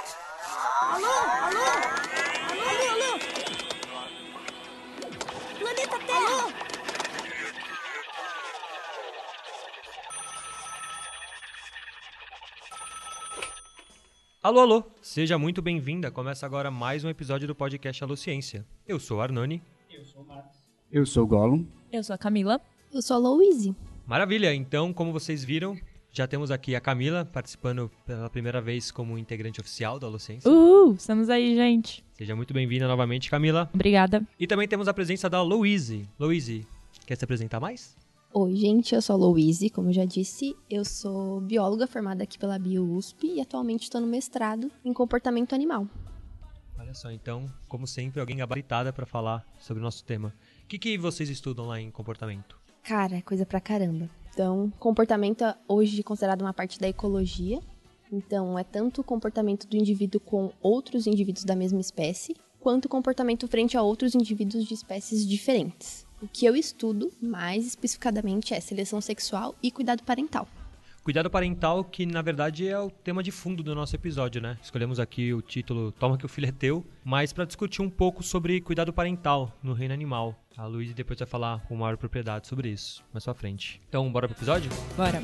Alô? Alô? Alô, alô? Planeta Terra! Alô? Alô, alô! Seja muito bem-vinda. Começa agora mais um episódio do podcast Alô Ciência. Eu sou o Arnone. Eu sou o Gollum. Eu sou a Camila. Eu sou a Louise. Maravilha! Então, como vocês viram, já temos aqui a Camila participando pela primeira vez como integrante oficial do Alô Ciência. Uhul, estamos aí, gente. Seja muito bem-vinda novamente, Camila. Obrigada. E também temos a presença da Louise. Louise, quer se apresentar mais? Oi, gente, eu sou a Louise, como eu já disse, eu sou bióloga formada aqui pela BioUSP e atualmente estou no mestrado em comportamento animal. Olha só, então, como sempre, alguém gabaritada para falar sobre o nosso tema. O que, que vocês estudam lá em comportamento? Cara, é coisa pra caramba. Então, comportamento é hoje considerado uma parte da ecologia. Então, é tanto o comportamento do indivíduo com outros indivíduos da mesma espécie, quanto o comportamento frente a outros indivíduos de espécies diferentes. O que eu estudo, mais especificadamente, é seleção sexual e cuidado parental. Cuidado parental, que na verdade é o tema de fundo do nosso episódio, né? Escolhemos aqui o título Toma que o filho é teu, mas para discutir um pouco sobre cuidado parental no reino animal. A Luísa depois vai falar com maior propriedade sobre isso, mais pra frente. Então, bora pro episódio? Bora.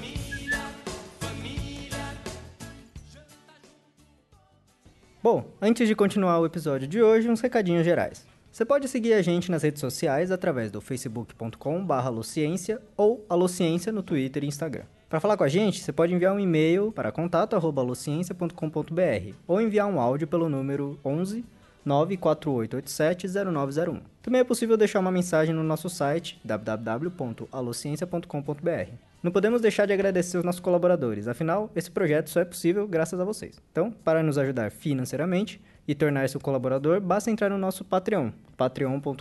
Bom, antes de continuar o episódio de hoje, uns recadinhos gerais. Você pode seguir a gente nas redes sociais através do facebook.com.br alociência ou alociência no Twitter e Instagram. Para falar com a gente, você pode enviar um e-mail para contato@alociência.com.br ou enviar um áudio pelo número 11 948870901. Também é possível deixar uma mensagem no nosso site www.alociência.com.br. Não podemos deixar de agradecer os nossos colaboradores, afinal, esse projeto só é possível graças a vocês. Então, para nos ajudar financeiramente e tornar-se um colaborador, basta entrar no nosso Patreon, patreon.com.br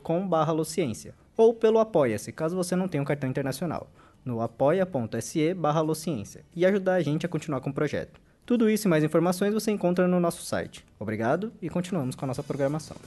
ou pelo Apoia-se, caso você não tenha um cartão internacional, no apoia.se barra e ajudar a gente a continuar com o projeto. Tudo isso e mais informações você encontra no nosso site. Obrigado e continuamos com a nossa programação.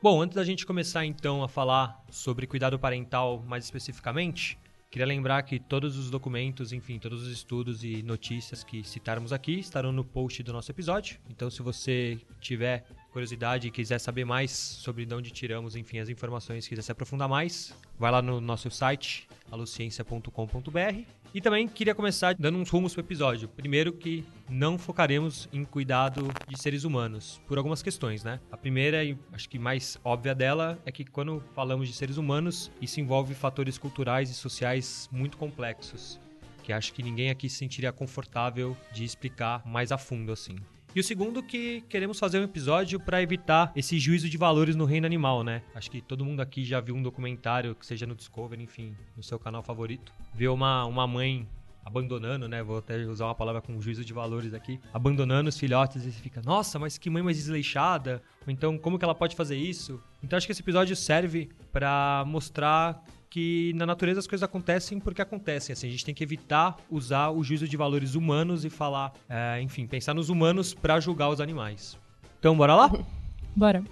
Bom, antes da gente começar então a falar sobre cuidado parental mais especificamente, queria lembrar que todos os documentos, enfim, todos os estudos e notícias que citarmos aqui estarão no post do nosso episódio. Então, se você tiver curiosidade e quiser saber mais sobre de onde tiramos, enfim, as informações, quiser se aprofundar mais, vai lá no nosso site, alociência.com.br. E também queria começar dando uns rumos para o episódio. Primeiro que não focaremos em cuidado de seres humanos, por algumas questões, né? A primeira e acho que mais óbvia dela é que quando falamos de seres humanos, isso envolve fatores culturais e sociais muito complexos, que acho que ninguém aqui se sentiria confortável de explicar mais a fundo assim. E o segundo que queremos fazer um episódio para evitar esse juízo de valores no reino animal, né? Acho que todo mundo aqui já viu um documentário, que seja no Discovery, enfim, no seu canal favorito. Vê uma, uma mãe abandonando, né? Vou até usar uma palavra com juízo de valores aqui. Abandonando os filhotes e você fica, nossa, mas que mãe mais desleixada. Ou então, como que ela pode fazer isso? Então, acho que esse episódio serve para mostrar que na natureza as coisas acontecem porque acontecem. Assim, a gente tem que evitar usar o juízo de valores humanos e falar, é, enfim, pensar nos humanos para julgar os animais. Então, bora lá? Bora.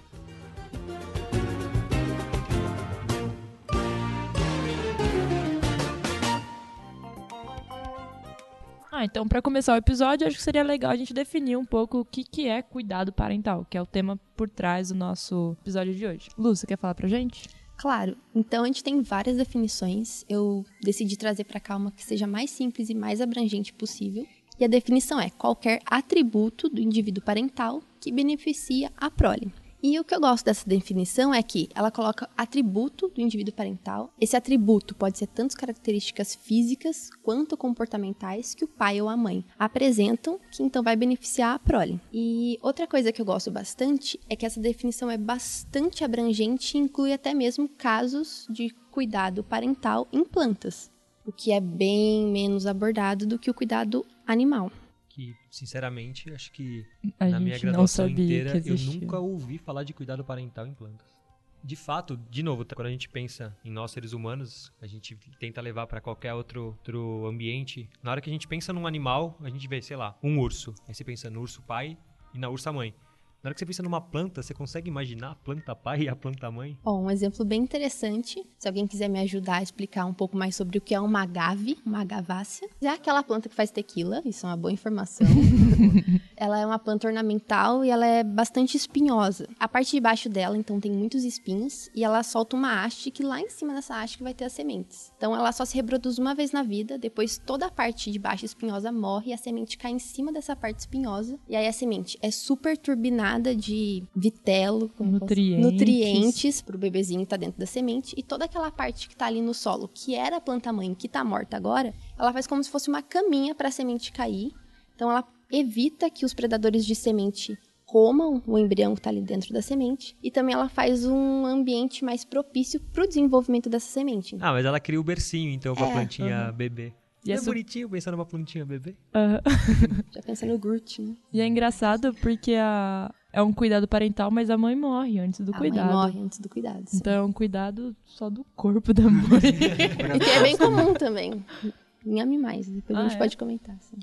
Ah, então para começar o episódio, acho que seria legal a gente definir um pouco o que, que é cuidado parental, que é o tema por trás do nosso episódio de hoje. Lu, você quer falar pra gente? Claro, então a gente tem várias definições. Eu decidi trazer para cá uma que seja mais simples e mais abrangente possível. E a definição é qualquer atributo do indivíduo parental que beneficia a prole. E o que eu gosto dessa definição é que ela coloca atributo do indivíduo parental. Esse atributo pode ser tanto características físicas quanto comportamentais que o pai ou a mãe apresentam, que então vai beneficiar a prole. E outra coisa que eu gosto bastante é que essa definição é bastante abrangente e inclui até mesmo casos de cuidado parental em plantas, o que é bem menos abordado do que o cuidado animal que, sinceramente, acho que A na minha graduação sabia inteira que eu nunca ouvi falar de cuidado parental em plantas. De fato, de novo, tá, quando a gente pensa em nós seres humanos, a gente tenta levar para qualquer outro, outro ambiente. Na hora que a gente pensa num animal, a gente vê, sei lá, um urso. Aí você pensa no urso pai e na ursa mãe. Na hora que você pensa numa planta, você consegue imaginar a planta pai e a planta mãe? Ó, um exemplo bem interessante, se alguém quiser me ajudar a explicar um pouco mais sobre o que é uma agave, uma agavácea, é aquela planta que faz tequila, isso é uma boa informação. ela é uma planta ornamental e ela é bastante espinhosa. A parte de baixo dela, então, tem muitos espinhos e ela solta uma haste que lá em cima dessa haste vai ter as sementes. Então, ela só se reproduz uma vez na vida, depois toda a parte de baixo espinhosa morre e a semente cai em cima dessa parte espinhosa. E aí a semente é super turbinada de vitelo, Nutrientes. nutrientes pro bebezinho que tá dentro da semente e toda aquela parte que tá ali no solo, que era a planta mãe, que tá morta agora, ela faz como se fosse uma caminha para a semente cair. Então ela evita que os predadores de semente comam o embrião que está ali dentro da semente e também ela faz um ambiente mais propício para o desenvolvimento dessa semente. Ah, mas ela cria o bercinho, então, pra É, plantinha bebê. E é essa- bonitinho pensar numa plantinha bebê. Já pensa no Groot, né? E é engraçado porque a... é um cuidado parental, mas a mãe morre antes do a cuidado. mãe morre antes do cuidado. sim. Então é um cuidado só do corpo da mãe. E que é bem comum também em animais. Depois Ah, a gente é? pode comentar. sim.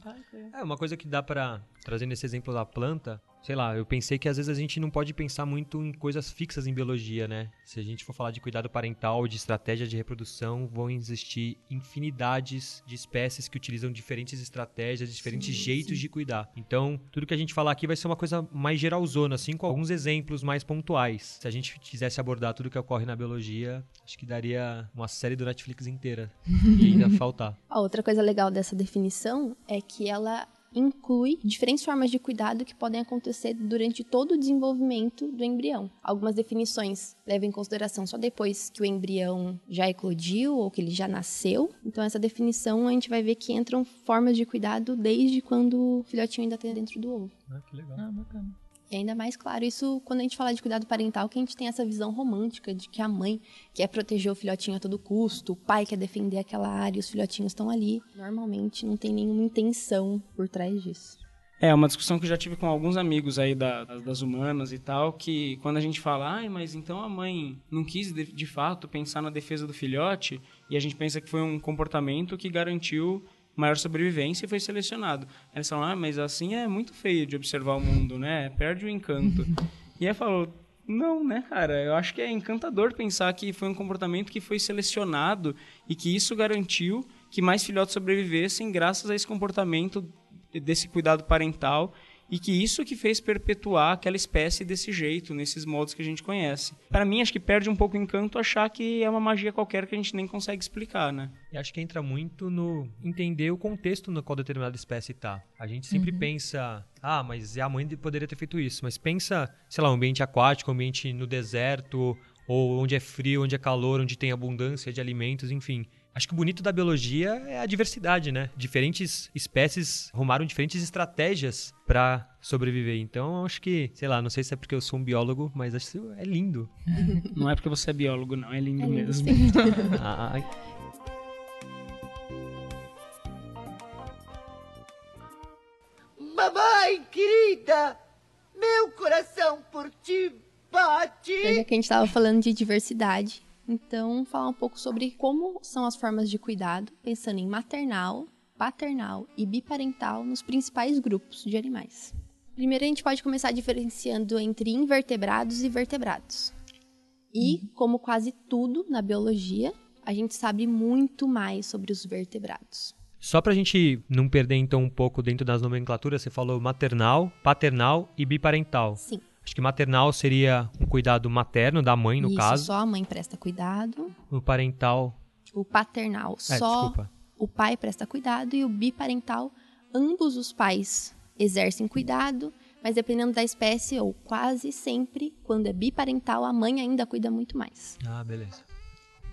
É, uma coisa que dá pra, trazendo esse exemplo da planta, sei lá, eu pensei que às vezes a gente não pode pensar muito em coisas fixas em biologia, né? Se a gente for falar de cuidado parental, de estratégia de reprodução, vão existir infinidades de espécies que utilizam diferentes estratégias, diferentes jeitos de cuidar. Então, tudo que a gente falar aqui vai ser uma coisa mais geralzona, assim, com alguns exemplos mais pontuais. Se a gente quisesse abordar tudo que ocorre na biologia, acho que daria uma série do Netflix inteira. e ainda faltar. A outra coisa legal dessa definição é que ela inclui diferentes formas de cuidado que podem acontecer durante todo o desenvolvimento do embrião. Algumas definições levam em consideração só depois que o embrião já eclodiu ou que ele já nasceu. Então essa definição a gente vai ver que entram formas de cuidado desde quando o filhotinho ainda está dentro do ovo. Ah, que legal. ah, bacana. E ainda mais claro isso quando a gente fala de cuidado parental, que a gente tem essa visão romântica de que a mãe quer proteger o filhotinho a todo custo, o pai quer defender aquela área os filhotinhos estão ali. Normalmente não tem nenhuma intenção por trás disso. É, uma discussão que eu já tive com alguns amigos aí da- das humanas e tal, que quando a gente fala, ai, mas então a mãe não quis de, de fato pensar na defesa do filhote, e a gente pensa que foi um comportamento que garantiu maior sobrevivência e foi selecionado. Aí eles falam, ah, mas assim é muito feio de observar o mundo, né? Perde o encanto. e aí falou, não, né, cara? Eu acho que é encantador pensar que foi um comportamento que foi selecionado e que isso garantiu que mais filhotes sobrevivessem graças a esse comportamento desse cuidado parental e que isso que fez perpetuar aquela espécie desse jeito, nesses modos que a gente conhece. Para mim, acho que perde um pouco o encanto achar que é uma magia qualquer que a gente nem consegue explicar, né? E acho que entra muito no entender o contexto no qual determinada espécie tá. A gente sempre pensa, ah, mas a mãe poderia ter feito isso. Mas pensa, sei lá, um ambiente aquático, um ambiente no deserto, ou onde é frio, onde é calor, onde tem abundância de alimentos, enfim. Acho que o bonito da biologia é a diversidade, né? Diferentes espécies arrumaram diferentes estratégias para sobreviver. Então, acho que, sei lá, não sei se é porque eu sou um biólogo, mas acho que é lindo. Não é porque você é biólogo, não. É lindo É lindo, mesmo. Mamãe querida, meu coração por ti bate. Já que a gente estava falando de diversidade, então falar um pouco sobre como são as formas de cuidado, pensando em maternal, paternal e biparental nos principais grupos de animais. Primeiro a gente pode começar diferenciando entre invertebrados e vertebrados. E, como quase tudo na biologia, a gente sabe muito mais sobre os vertebrados. Só pra gente não perder então um pouco dentro das nomenclaturas, você falou maternal, paternal e biparental. Sim, Acho que maternal seria um cuidado materno da mãe, no isso, caso. só a mãe presta cuidado. O parental. O paternal, É, só desculpa. o pai presta cuidado e o biparental, ambos os pais exercem cuidado, mas dependendo da espécie, ou quase sempre, quando é biparental, a mãe ainda cuida muito mais. Ah, beleza.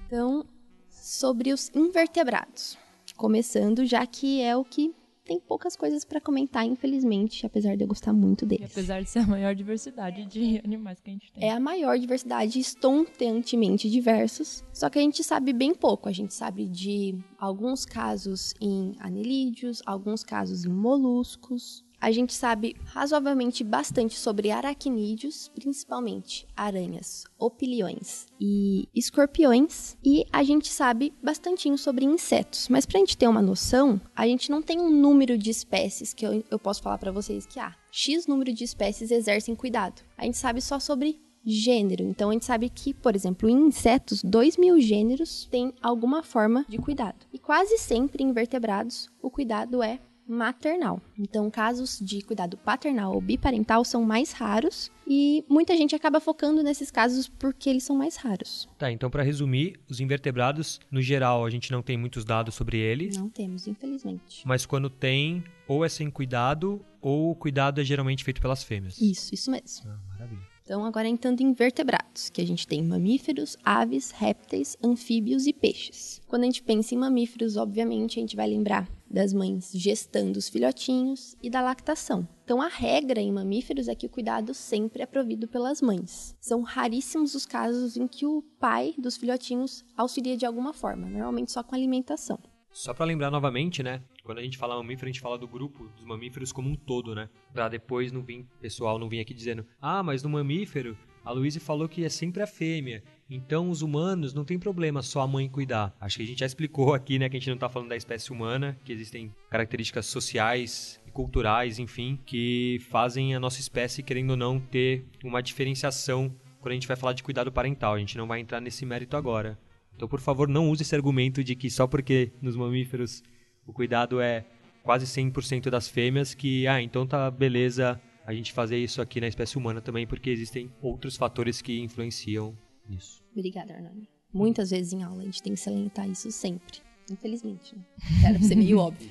Então, sobre os invertebrados. Começando, já que é o que tem poucas coisas para comentar, infelizmente, apesar de eu gostar muito E deles. apesar de ser a maior diversidade de animais que a gente tem. É a maior diversidade, estonteantemente diversos, só que a gente sabe bem pouco. A gente sabe de alguns casos em anelídeos, alguns casos em moluscos, a gente sabe razoavelmente bastante sobre aracnídeos, principalmente aranhas, opiliões e escorpiões, e a gente sabe bastantinho sobre insetos. Mas pra gente ter uma noção, a gente não tem um número de espécies que eu, eu posso falar para vocês que ah, X número de espécies exercem cuidado. A gente sabe só sobre gênero. Então a gente sabe que, por exemplo, em insetos, 2 mil gêneros têm alguma forma de cuidado. E quase sempre em invertebrados, o cuidado é maternal. Então, casos de cuidado paternal ou biparental são mais raros e muita gente acaba focando nesses casos porque eles são mais raros. Tá, então para resumir, os invertebrados, no geral, a gente não tem muitos dados sobre eles, Não temos, infelizmente. mas quando tem, ou é sem cuidado, ou o cuidado é geralmente feito pelas fêmeas. Isso, isso mesmo. Ah, maravilha. Então, agora entrando em invertebrados, que a gente tem mamíferos, aves, répteis, anfíbios e peixes. Quando a gente pensa em mamíferos, obviamente, a gente vai lembrar das mães gestando os filhotinhos e da lactação. Então, a regra em mamíferos é que o cuidado sempre é provido pelas mães. São raríssimos os casos em que o pai dos filhotinhos auxilia de alguma forma, normalmente só com alimentação. Só pra lembrar novamente, né? Quando a gente fala mamífero, a gente fala do grupo dos mamíferos como um todo, né? Pra depois não vir, pessoal não vir aqui dizendo: "Ah, mas no mamífero a Luísa falou que é sempre a fêmea. Então os humanos não tem problema só a mãe cuidar". Acho que a gente já explicou aqui, né, que a gente não tá falando da espécie humana, que existem características sociais e culturais, enfim, que fazem a nossa espécie querendo ou não ter uma diferenciação quando a gente vai falar de cuidado parental. A gente não vai entrar nesse mérito agora. Então, por favor, não use esse argumento de que só porque nos mamíferos o cuidado é quase 100% das fêmeas que, ah, então tá beleza a gente fazer isso aqui na espécie humana também, porque existem outros fatores que influenciam nisso. Obrigada, Arnone. Muitas vezes em aula a gente tem que salientar isso sempre. Infelizmente, né? Era pra ser meio óbvio.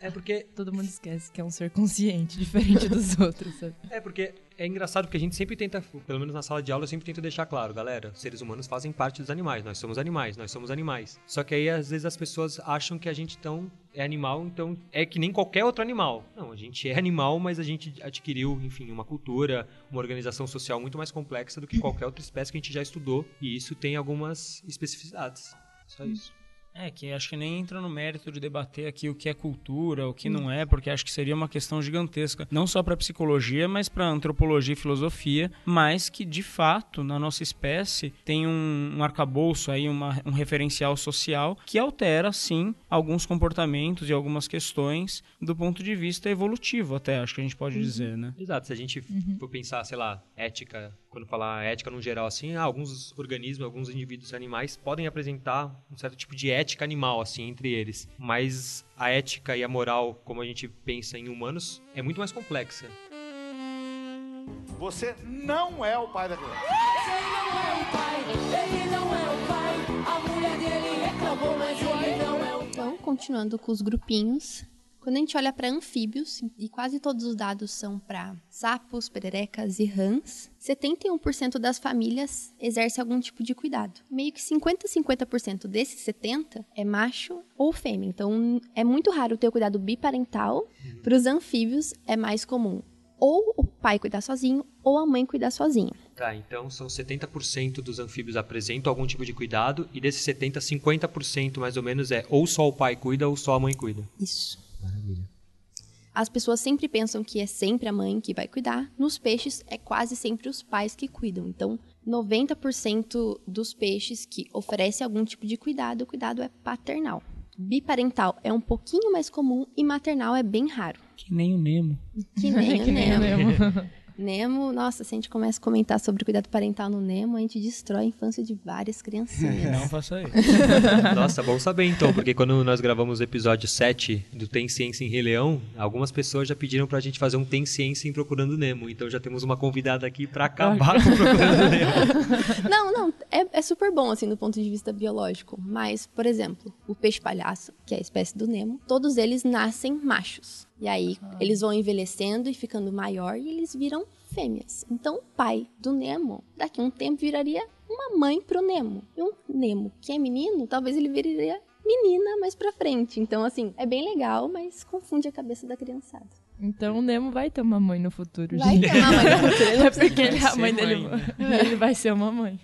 É porque Todo mundo esquece que é um ser consciente, diferente dos outros, sabe? é porque é engraçado porque a gente sempre tenta, pelo menos na sala de aula, eu sempre tento deixar claro, galera, seres humanos fazem parte dos animais, nós somos animais, nós somos animais. Só que aí às vezes as pessoas acham que a gente então é animal, então é que nem qualquer outro animal. Não, a gente é animal, mas a gente adquiriu, enfim, uma cultura, uma organização social muito mais complexa do que qualquer outra espécie que a gente já estudou, e isso tem algumas especificidades. Só isso. É, que acho que nem entra no mérito de debater aqui o que é cultura, o que não é, porque acho que seria uma questão gigantesca, não só para psicologia, mas para antropologia e filosofia, mas que de fato na nossa espécie tem um, um arcabouço aí, uma, um referencial social que altera sim alguns comportamentos e algumas questões do ponto de vista evolutivo, até acho que a gente pode dizer, né? Exato, se a gente for pensar, sei lá, ética, quando falar ética no geral assim, ah, alguns organismos, alguns indivíduos animais podem apresentar um certo tipo de ética animal assim entre eles, mas a ética e a moral, como a gente pensa em humanos, é muito mais complexa. Você não é o pai da criança. Então, continuando com os grupinhos, quando a gente olha para anfíbios, e quase todos os dados são para sapos, pererecas e rãs, 71% das famílias exerce algum tipo de cuidado. Meio que 50 50% desses 70 é macho ou fêmea. Então, é muito raro ter o cuidado biparental. Para os anfíbios é mais comum ou o pai cuidar sozinho ou a mãe cuidar sozinha. Tá, então são 70% dos anfíbios apresentam algum tipo de cuidado e desses 70, 50% mais ou menos é ou só o pai cuida ou só a mãe cuida. Isso. Maravilha. As pessoas sempre pensam que é sempre a mãe que vai cuidar. Nos peixes, é quase sempre os pais que cuidam. Então, 90% dos peixes que oferecem algum tipo de cuidado, o cuidado é paternal. Biparental é um pouquinho mais comum e maternal é bem raro. Que nem o Nemo. Que nem Que o nem o Nemo. Nemo. Nemo, nossa, se a gente começa a comentar sobre cuidado parental no Nemo, a gente destrói a infância de várias criancinhas. Não faça isso. Nossa, bom saber então, porque quando nós gravamos o episódio 7 do Tem Ciência em Rei Leão, algumas pessoas já pediram pra gente fazer um Tem Ciência em Procurando Nemo. Então já temos uma convidada aqui pra acabar com Procurando Nemo. Não, não, é, é super bom, assim, do ponto de vista biológico. Mas, por exemplo, o peixe-palhaço, que é a espécie do Nemo, todos eles nascem machos. E aí, eles vão envelhecendo e ficando maior e eles viram fêmeas. Então, o pai do Nemo, daqui a um tempo, viraria uma mãe pro Nemo. E um Nemo que é menino, talvez ele viraria menina mais pra frente. Então, assim, é bem legal, mas confunde a cabeça da criançada. Então o Nemo vai ter uma mãe no futuro, Vai gente. ter uma mãe no futuro, É porque ele, a ser mãe dele mãe, ele vai ser uma mãe.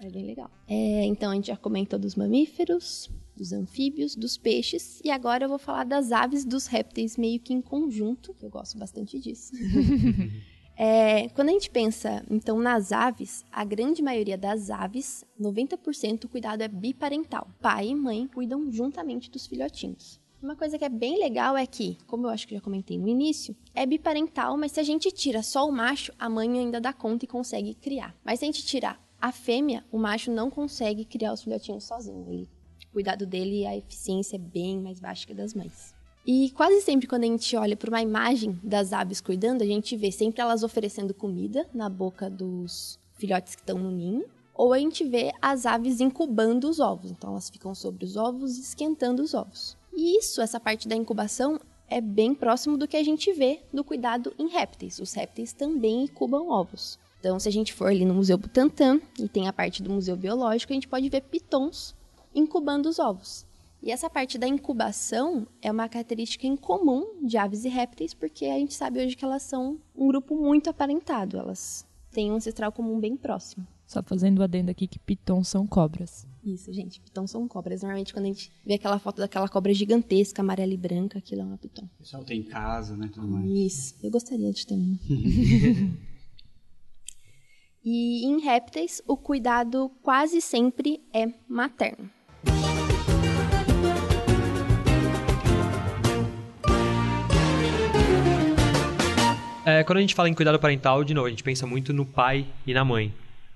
É bem legal. É, então a gente já comentou dos mamíferos. Dos anfíbios, dos peixes, e agora eu vou falar das aves, dos répteis meio que em conjunto, que eu gosto bastante disso. É, quando a gente pensa, então, nas aves, a grande maioria das aves, 90% o cuidado é biparental. Pai e mãe cuidam juntamente dos filhotinhos. Uma coisa que é bem legal é que, como eu acho que já comentei no início, é biparental, mas se a gente tira só o macho, a mãe ainda dá conta e consegue criar. Mas se a gente tirar a fêmea, o macho não consegue criar os filhotinhos sozinho. Ele, cuidado dele, a eficiência é bem mais baixa que a das mães. E quase sempre quando a gente olha para uma imagem das aves cuidando, a gente vê sempre elas oferecendo comida na boca dos filhotes que estão no ninho, ou a gente vê as aves incubando os ovos. Então elas ficam sobre os ovos e esquentando os ovos. E isso, essa parte da incubação, é bem próximo do que a gente vê no cuidado em répteis. Os répteis também incubam ovos. Então, se a gente for ali no Museu Butantan e tem a parte do Museu Biológico, a gente pode ver pitons incubando os ovos. E essa parte da incubação é uma característica incomum de aves e répteis, porque a gente sabe hoje que elas são um grupo muito aparentado, elas têm um ancestral comum bem próximo. Só fazendo o adendo aqui que pitons são cobras. Isso, gente, pitons são cobras. Normalmente quando a gente vê aquela foto daquela cobra gigantesca, amarela e branca, aquilo é uma piton. O pessoal tem em casa, né, tudo mais. Isso, eu gostaria de ter uma. e em répteis, o cuidado quase sempre é materno. É, quando a gente fala em cuidado parental, de novo, a gente pensa muito no pai e na mãe.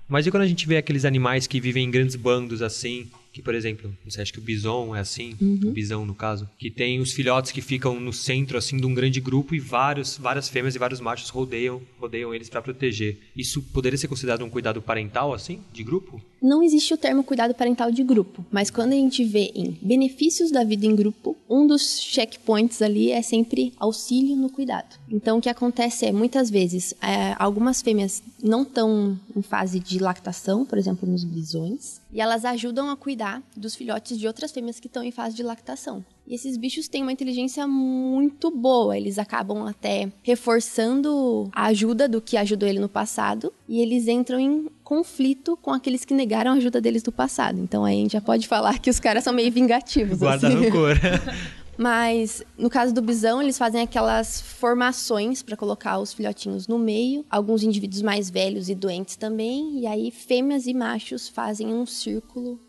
Mas e quando a gente vê aqueles animais que vivem em grandes bandos assim, que, por exemplo, sei, acho que o bison é assim, o bisão no caso, que tem os filhotes que ficam no centro assim de um grande grupo e vários, várias fêmeas e vários machos rodeiam, rodeiam eles para proteger. Isso poderia ser considerado um cuidado parental assim, de grupo? Não existe o termo cuidado parental de grupo, mas quando a gente vê em benefícios da vida em grupo, um dos checkpoints ali é sempre auxílio no cuidado. Então, o que acontece é, muitas vezes, é, algumas fêmeas não estão em fase de lactação, por exemplo, nos bisões, e elas ajudam a cuidar dos filhotes de outras fêmeas que estão em fase de lactação. E esses bichos têm uma inteligência muito boa, eles acabam até reforçando a ajuda do que ajudou ele no passado, e eles entram em conflito com aqueles que negaram a ajuda deles do passado. Então aí a gente já pode falar que os caras são meio vingativos. Guarda assim. rancor. Mas no caso do bisão, eles fazem aquelas formações para colocar os filhotinhos no meio, alguns indivíduos mais velhos e doentes também, e aí fêmeas e machos fazem um círculo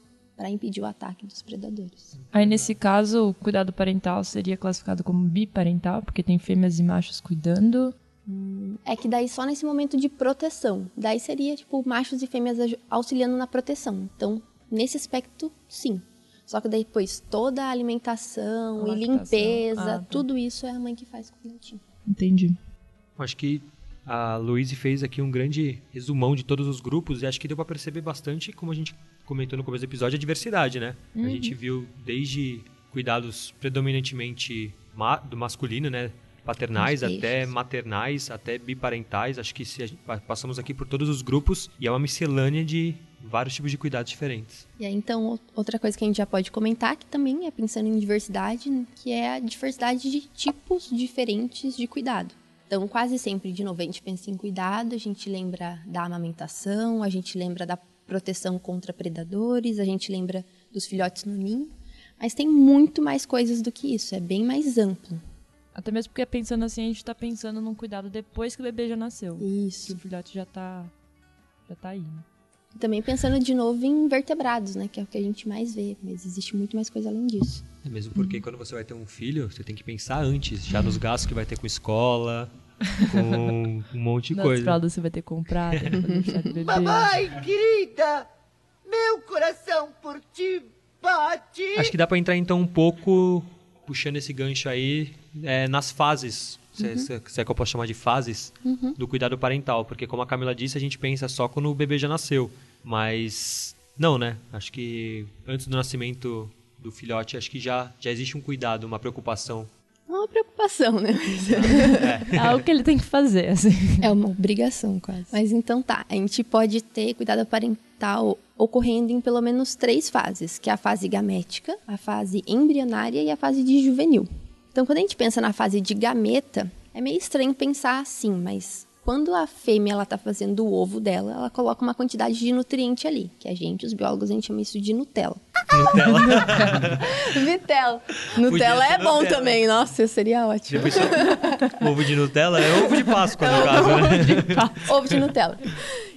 para impedir o ataque dos predadores. Aí, nesse caso, o cuidado parental seria classificado como biparental, porque tem fêmeas e machos cuidando. É que daí só nesse momento de proteção. Daí seria tipo machos e fêmeas auxiliando na proteção. Então, nesse aspecto, sim. Só que daí, depois toda a alimentação A e limpeza, Ah, tá. tudo isso é a mãe que faz com o filhotinho. Entendi. Acho que a Luíse fez aqui um grande resumão de todos os grupos e acho que deu pra perceber bastante, como a gente comentou no começo do episódio, a diversidade, né? A gente viu desde cuidados predominantemente ma- do masculino, né? Paternais, até maternais, até biparentais. Acho que se passamos aqui por todos os grupos e é uma miscelânea de vários tipos de cuidados diferentes. E aí, então, outra coisa que a gente já pode comentar, que também é pensando em diversidade, que é a diversidade de tipos diferentes de cuidado. Então, quase sempre, de novo, a gente pensa em cuidado, a gente lembra da amamentação, a gente lembra da proteção contra predadores, a gente lembra dos filhotes no ninho, mas tem muito mais coisas do que isso, é bem mais amplo. Até mesmo porque pensando assim, a gente tá pensando num cuidado depois que o bebê já nasceu. Isso. o filhote já tá. Já tá aí, né? Também pensando de novo em vertebrados, né, que é o que a gente mais vê, mas existe muito mais coisa além disso. É mesmo porque quando você vai ter um filho, você tem que pensar antes, já nos gastos que vai ter com escola, com um monte de Nas coisa. fraldas você vai ter comprado. Mamãe querida, meu coração por ti bate. Acho que dá pra entrar então um pouco, puxando esse gancho aí, é, nas fases. Se, se- se é que eu posso chamar de fases do cuidado parental. Porque, como a Camila disse, a gente pensa só quando o bebê já nasceu. Mas, não, né? Acho que antes do nascimento do filhote, acho que já, já existe um cuidado, uma preocupação. É uma preocupação, né? É algo que ele tem que fazer, assim. É uma obrigação, quase. Mas então tá, a gente pode ter cuidado parental ocorrendo em pelo menos três fases, que é a fase gamética, a fase embrionária e a fase de juvenil. Então, quando a gente pensa na fase de gameta, é meio estranho pensar assim, mas quando a fêmea ela tá fazendo o ovo dela, ela coloca uma quantidade de nutriente ali, que a gente, os biólogos, a gente chama isso de Nutella. Nutella. Vitelo. Nutella é bom Nutella. também. Nossa, seria ótimo. Pensou? ovo de Nutella é ovo de Páscoa, no caso, né? Ovo de Nutella.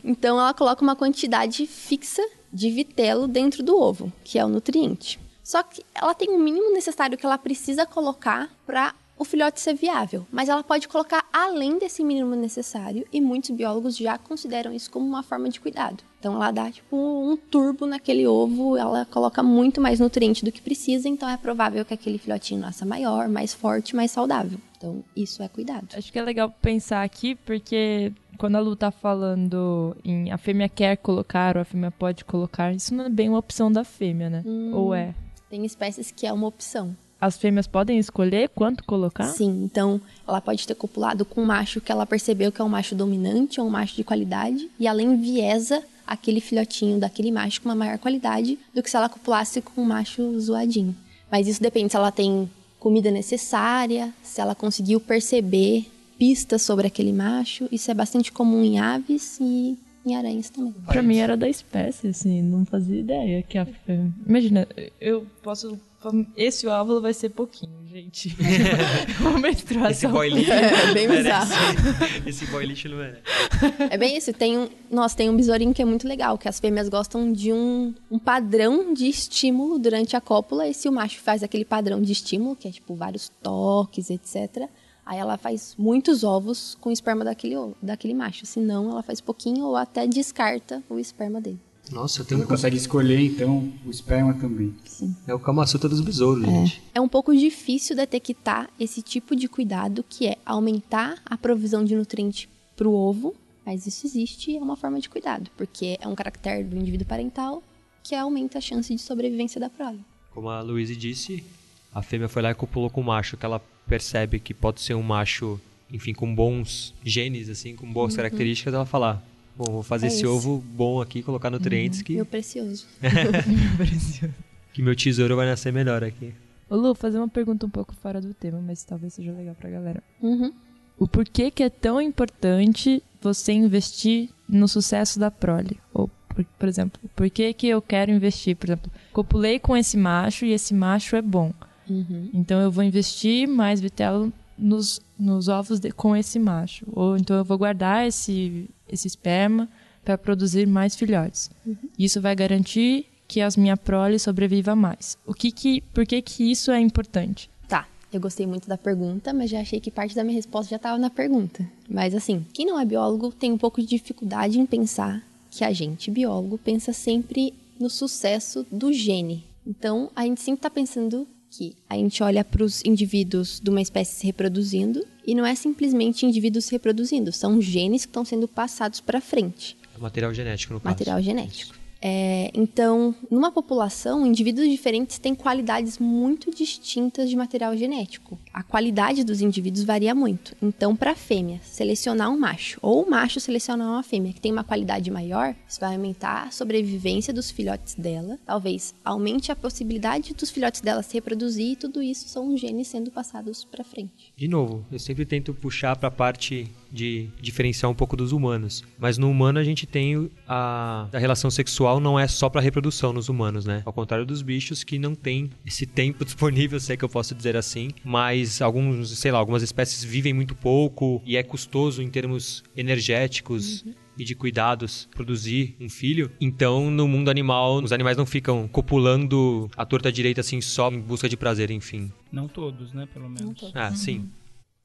Então, ela coloca uma quantidade fixa de vitelo dentro do ovo, que é o nutriente. Só que ela tem o mínimo necessário que ela precisa colocar para o filhote ser viável, mas ela pode colocar além desse mínimo necessário e muitos biólogos já consideram isso como uma forma de cuidado. Então ela dá tipo um turbo naquele ovo, ela coloca muito mais nutriente do que precisa, então é provável que aquele filhotinho nasça maior, mais forte, mais saudável. Então isso é cuidado. Acho que é legal pensar aqui, porque quando a Lu tá falando em a fêmea quer colocar ou a fêmea pode colocar, isso não é bem uma opção da fêmea, né? Ou é? Tem espécies que é uma opção. As fêmeas podem escolher quanto colocar? Sim, então ela pode ter copulado com um macho que ela percebeu que é um macho dominante ou um macho de qualidade, e ela enviesa aquele filhotinho daquele macho com uma maior qualidade do que se ela copulasse com um macho zoadinho. Mas isso depende se ela tem comida necessária, se ela conseguiu perceber pistas sobre aquele macho. Isso é bastante comum em aves e em aranhas também. Pra mim era da espécie, assim, não fazia ideia que a. Imagina, eu posso... Esse óvulo vai ser pouquinho, gente. Uma menstruação. Esse boy lixo. É, bem não bizarro. merece. Esse boy lixo não merece. É bem isso. Tem um, nossa, tem um besourinho que é muito legal, que as fêmeas gostam de um, um padrão de estímulo durante a cópula, e se o macho faz aquele padrão de estímulo, que é tipo vários toques, etc., aí ela faz muitos ovos com o esperma daquele, daquele macho. Senão, ela faz pouquinho ou até descarta o esperma dele. Nossa, tem Você um... consegue escolher, então, o esperma também. É o Kama Sutra dos besouros, gente. É um pouco difícil detectar esse tipo de cuidado, que é aumentar a provisão de nutriente para o ovo, mas isso existe e é uma forma de cuidado, porque é um caractere do indivíduo parental que aumenta a chance de sobrevivência da prole. Como a Luísa disse, a fêmea foi lá e copulou com o macho, que ela percebe que pode ser um macho, enfim, com bons genes, assim, com boas características, ela fala, bom, vou fazer É esse isso. ovo bom aqui, colocar nutrientes que, Meu precioso. que meu tesouro vai nascer melhor aqui. Ô Lu, fazer uma pergunta um pouco fora do tema, mas talvez seja legal pra galera. Uhum. O porquê que é tão importante você investir no sucesso da prole? Ou, por, por exemplo, por que que eu quero investir? Por exemplo, copulei com esse macho e esse macho é bom. Uhum. Então eu vou investir mais vitelo nos, nos ovos de- com esse macho. Ou então eu vou guardar esse, esse esperma para produzir mais filhotes. Isso vai garantir que as minha prole sobreviva mais. O que que, por que que isso é importante? Tá, eu gostei muito da pergunta, mas já achei que parte da minha resposta já estava na pergunta. Mas assim, quem não é biólogo tem um pouco de dificuldade em pensar que a gente, biólogo, pensa sempre no sucesso do gene. Então, a gente sempre está pensando que a gente olha para os indivíduos de uma espécie se reproduzindo e não é simplesmente indivíduos se reproduzindo, são genes que estão sendo passados para frente Material genético, no caso. material genético. É, então, numa população, indivíduos diferentes têm qualidades muito distintas de material genético. A qualidade dos indivíduos varia muito. Então, para a fêmea selecionar um macho ou o macho selecionar uma fêmea que tem uma qualidade maior, isso vai aumentar a sobrevivência dos filhotes dela, talvez aumente a possibilidade dos filhotes dela se reproduzir e tudo isso são genes sendo passados para frente. De novo, eu sempre tento puxar para a parte de diferenciar um pouco dos humanos. Mas no humano a gente tem a, a relação sexual não é só para reprodução nos humanos, né? Ao contrário dos bichos que não tem esse tempo disponível, se é que eu posso dizer assim. Mas alguns, sei lá, algumas espécies vivem muito pouco e é custoso em termos energéticos. E de cuidados produzir um filho. Então, no mundo animal, os animais não ficam copulando a torta direita assim só em busca de prazer, enfim. Não todos, né, pelo menos. Ah, sim.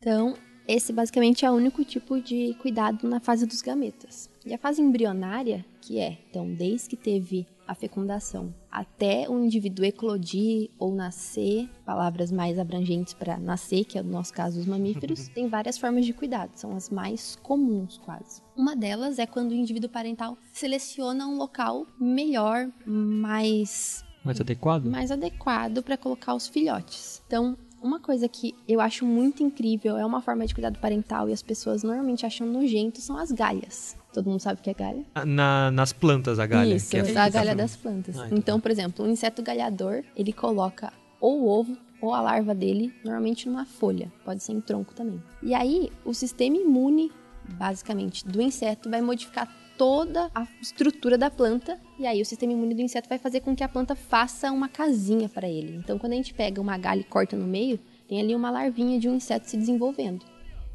Então, esse basicamente é o único tipo de cuidado na fase dos gametas. E a fase embrionária, que é, então, desde que teve a fecundação até o indivíduo eclodir ou nascer, palavras mais abrangentes para nascer, que é no nosso caso os mamíferos, tem várias formas de cuidado, são as mais comuns quase. Uma delas é quando o indivíduo parental seleciona um local melhor, mais Mais adequado? mais adequado para colocar os filhotes. Então, uma coisa que eu acho muito incrível é uma forma de cuidado parental e as pessoas normalmente acham nojento são as galhas. Todo mundo sabe o que é galha? Na- nas plantas, a galha. Isso, que é a galha das plantas. Ah, então então, por exemplo, um inseto galhador, ele coloca ou o ovo ou a larva dele, normalmente numa folha, pode ser em tronco também. E aí, o sistema imune, basicamente, do inseto vai modificar toda a estrutura da planta e aí o sistema imune do inseto vai fazer com que a planta faça uma casinha para ele. Então, quando a gente pega uma galha e corta no meio, tem ali uma larvinha de um inseto se desenvolvendo.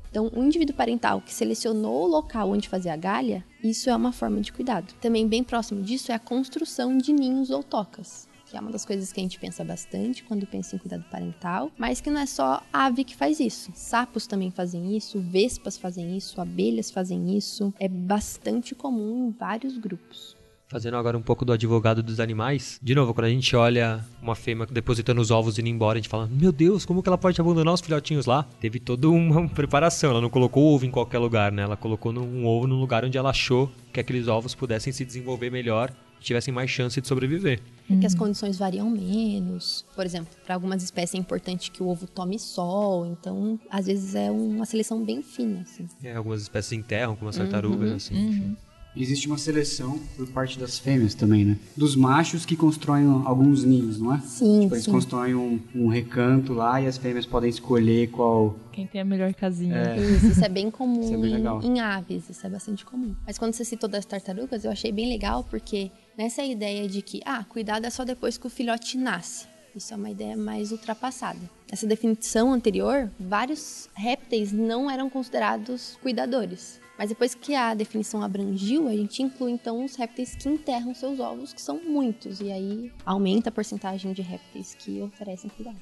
Então, o indivíduo parental que selecionou o local onde fazer a galha, isso é uma forma de cuidado. Também bem próximo disso é a construção de ninhos ou tocas que é uma das coisas que a gente pensa bastante quando pensa em cuidado parental, mas que não é só ave que faz isso. Sapos também fazem isso, vespas fazem isso, abelhas fazem isso. É bastante comum em vários grupos. Fazendo agora um pouco do advogado dos animais. De novo, quando a gente olha uma fêmea depositando os ovos e indo embora, a gente fala: Meu Deus, como que ela pode abandonar os filhotinhos lá? Teve toda uma preparação. Ela não colocou o ovo em qualquer lugar, né? Ela colocou um ovo num lugar onde ela achou que aqueles ovos pudessem se desenvolver melhor tivessem mais chance de sobreviver. É que as condições variam menos. Por exemplo, para algumas espécies é importante que o ovo tome sol, então às vezes é uma seleção bem fina. Assim. É, algumas espécies enterram, como as tartarugas, uhum, assim. Uhum. Existe uma seleção por parte das fêmeas também, né? Dos machos que constroem alguns ninhos, não é? Sim, tipo, Eles constroem um, um, recanto lá e as fêmeas podem escolher qual... Quem tem a melhor casinha. É. Isso, isso é bem comum isso é bem em, em, aves, isso é bastante comum. Mas quando você citou das tartarugas, eu achei bem legal porque nessa ideia de que, ah, cuidado é só depois que o filhote nasce. Isso é uma ideia mais ultrapassada. Essa definição anterior, vários répteis não eram considerados cuidadores. Mas depois que a definição abrangiu, a gente inclui então os répteis que enterram seus ovos, que são muitos, e aí aumenta a porcentagem de répteis que oferecem cuidado.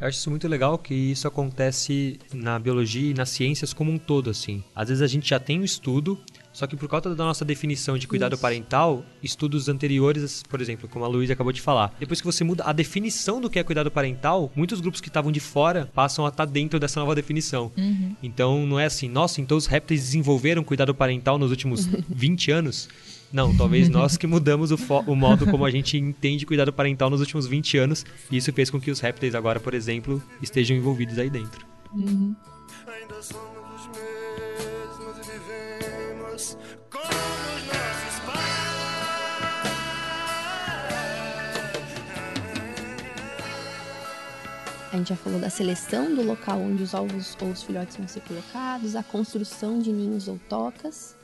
Eu acho isso muito legal que isso acontece na biologia e nas ciências como um todo, assim. Às vezes a gente já tem um estudo, só que por causa da nossa definição de cuidado Isso. parental, estudos anteriores, por exemplo, como a Luísa acabou de falar, depois que você muda a definição do que é cuidado parental, muitos grupos que estavam de fora passam a estar dentro dessa nova definição. Uhum. Então não é assim, nossa, então os répteis desenvolveram cuidado parental nos últimos 20 anos. Não, talvez nós que mudamos o, o, modo como a gente entende cuidado parental nos últimos 20 anos. E isso fez com que os répteis agora, por exemplo, estejam envolvidos aí dentro. Uhum. A gente já falou da seleção do local onde os ovos ou os filhotes vão ser colocados, a construção de ninhos ou tocas,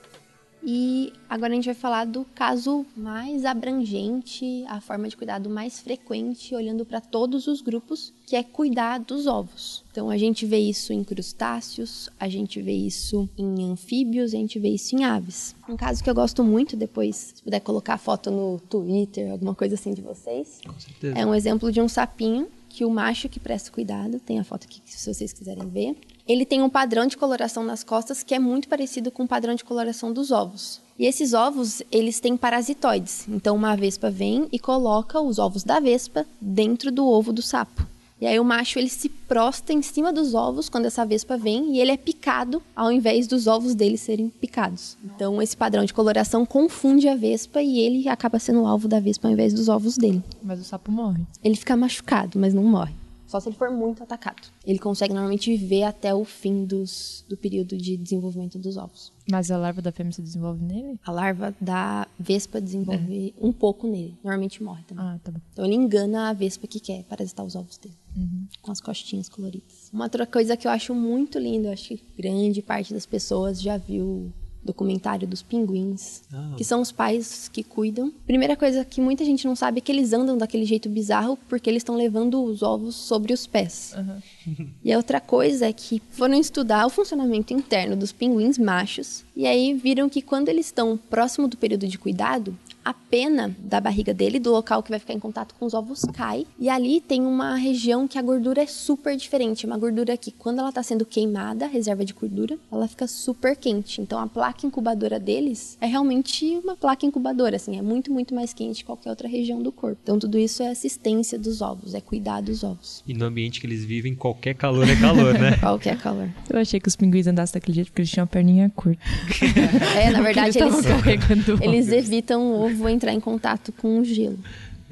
e agora a gente vai falar do caso mais abrangente, a forma de cuidado mais frequente, olhando para todos os grupos, que é cuidar dos ovos. Então a gente vê isso em crustáceos, a gente vê isso em anfíbios, a gente vê isso em aves. Um caso que eu gosto muito, depois, se puder colocar a foto no Twitter, alguma coisa assim de vocês. Com certeza. É um exemplo de um sapinho que o macho que presta cuidado, tem a foto aqui se vocês quiserem ver, ele tem um padrão de coloração nas costas que é muito parecido com o padrão de coloração dos ovos. E esses ovos, eles têm parasitoides. Então, uma vespa vem e coloca os ovos da vespa dentro do ovo do sapo. E aí o macho ele se prosta em cima dos ovos quando essa vespa vem e ele é picado ao invés dos ovos dele serem picados. Então esse padrão de coloração confunde a vespa e ele acaba sendo o alvo da vespa ao invés dos ovos dele. Mas o sapo morre. Ele fica machucado, mas não morre. Só se ele for muito atacado. Ele consegue normalmente viver até o fim dos, do período de desenvolvimento dos ovos. Mas a larva da fêmea se desenvolve nele? A larva da vespa desenvolve é. um pouco nele. Normalmente morre também. Ah, tá bom. Então ele engana a vespa que quer parasitar os ovos dele. Uhum. Com as costinhas coloridas. Uma outra coisa que eu acho muito linda, eu acho que grande parte das pessoas já viu documentário dos pinguins, ah. que são os pais que cuidam. Primeira coisa que muita gente não sabe é que eles andam daquele jeito bizarro porque eles estão levando os ovos sobre os pés. Uhum. e a outra coisa é que foram estudar o funcionamento interno dos pinguins machos e aí viram que quando eles estão próximo do período de cuidado, a pena da barriga dele, do local que vai ficar em contato com os ovos, cai. E ali tem uma região que a gordura é super diferente. Uma gordura que, quando ela está sendo queimada, reserva de gordura, ela fica super quente. Então a placa incubadora deles é realmente uma placa incubadora, assim, é muito, muito mais quente que qualquer outra região do corpo. Então tudo isso é assistência dos ovos, é cuidar dos ovos. E no ambiente que eles vivem, qualquer calor é calor, né? qualquer calor. Eu achei que os pinguins andassem daquele jeito porque eles tinham a perninha curta. é, na verdade eles, eles, eles evitam o ovo vou entrar em contato com o gelo.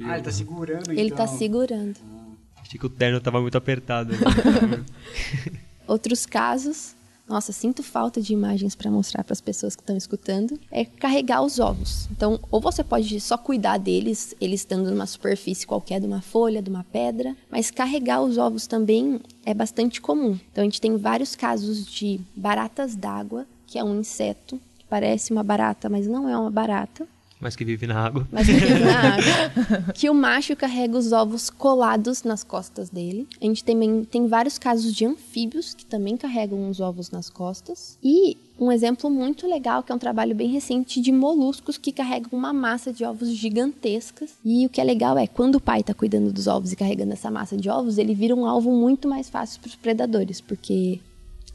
Ah, ele tá segurando Ele então. tá segurando. Achei que o terno tava muito apertado. Outros casos, nossa, sinto falta de imagens para mostrar para as pessoas que estão escutando, é carregar os ovos. Então, ou você pode só cuidar deles, eles estando numa superfície qualquer, de uma folha, de uma pedra, mas carregar os ovos também é bastante comum. Então, a gente tem vários casos de baratas d'água, que é um inseto parece uma barata, mas não é uma barata, Mas que vive na água. mas que vive na água, que o macho carrega os ovos colados nas costas dele. A gente também tem vários casos de anfíbios que também carregam os ovos nas costas. E um exemplo muito legal, que é um trabalho bem recente de moluscos que carregam uma massa de ovos gigantescas. E o que é legal é, quando o pai está cuidando dos ovos e carregando essa massa de ovos, ele vira um alvo muito mais fácil para os predadores, porque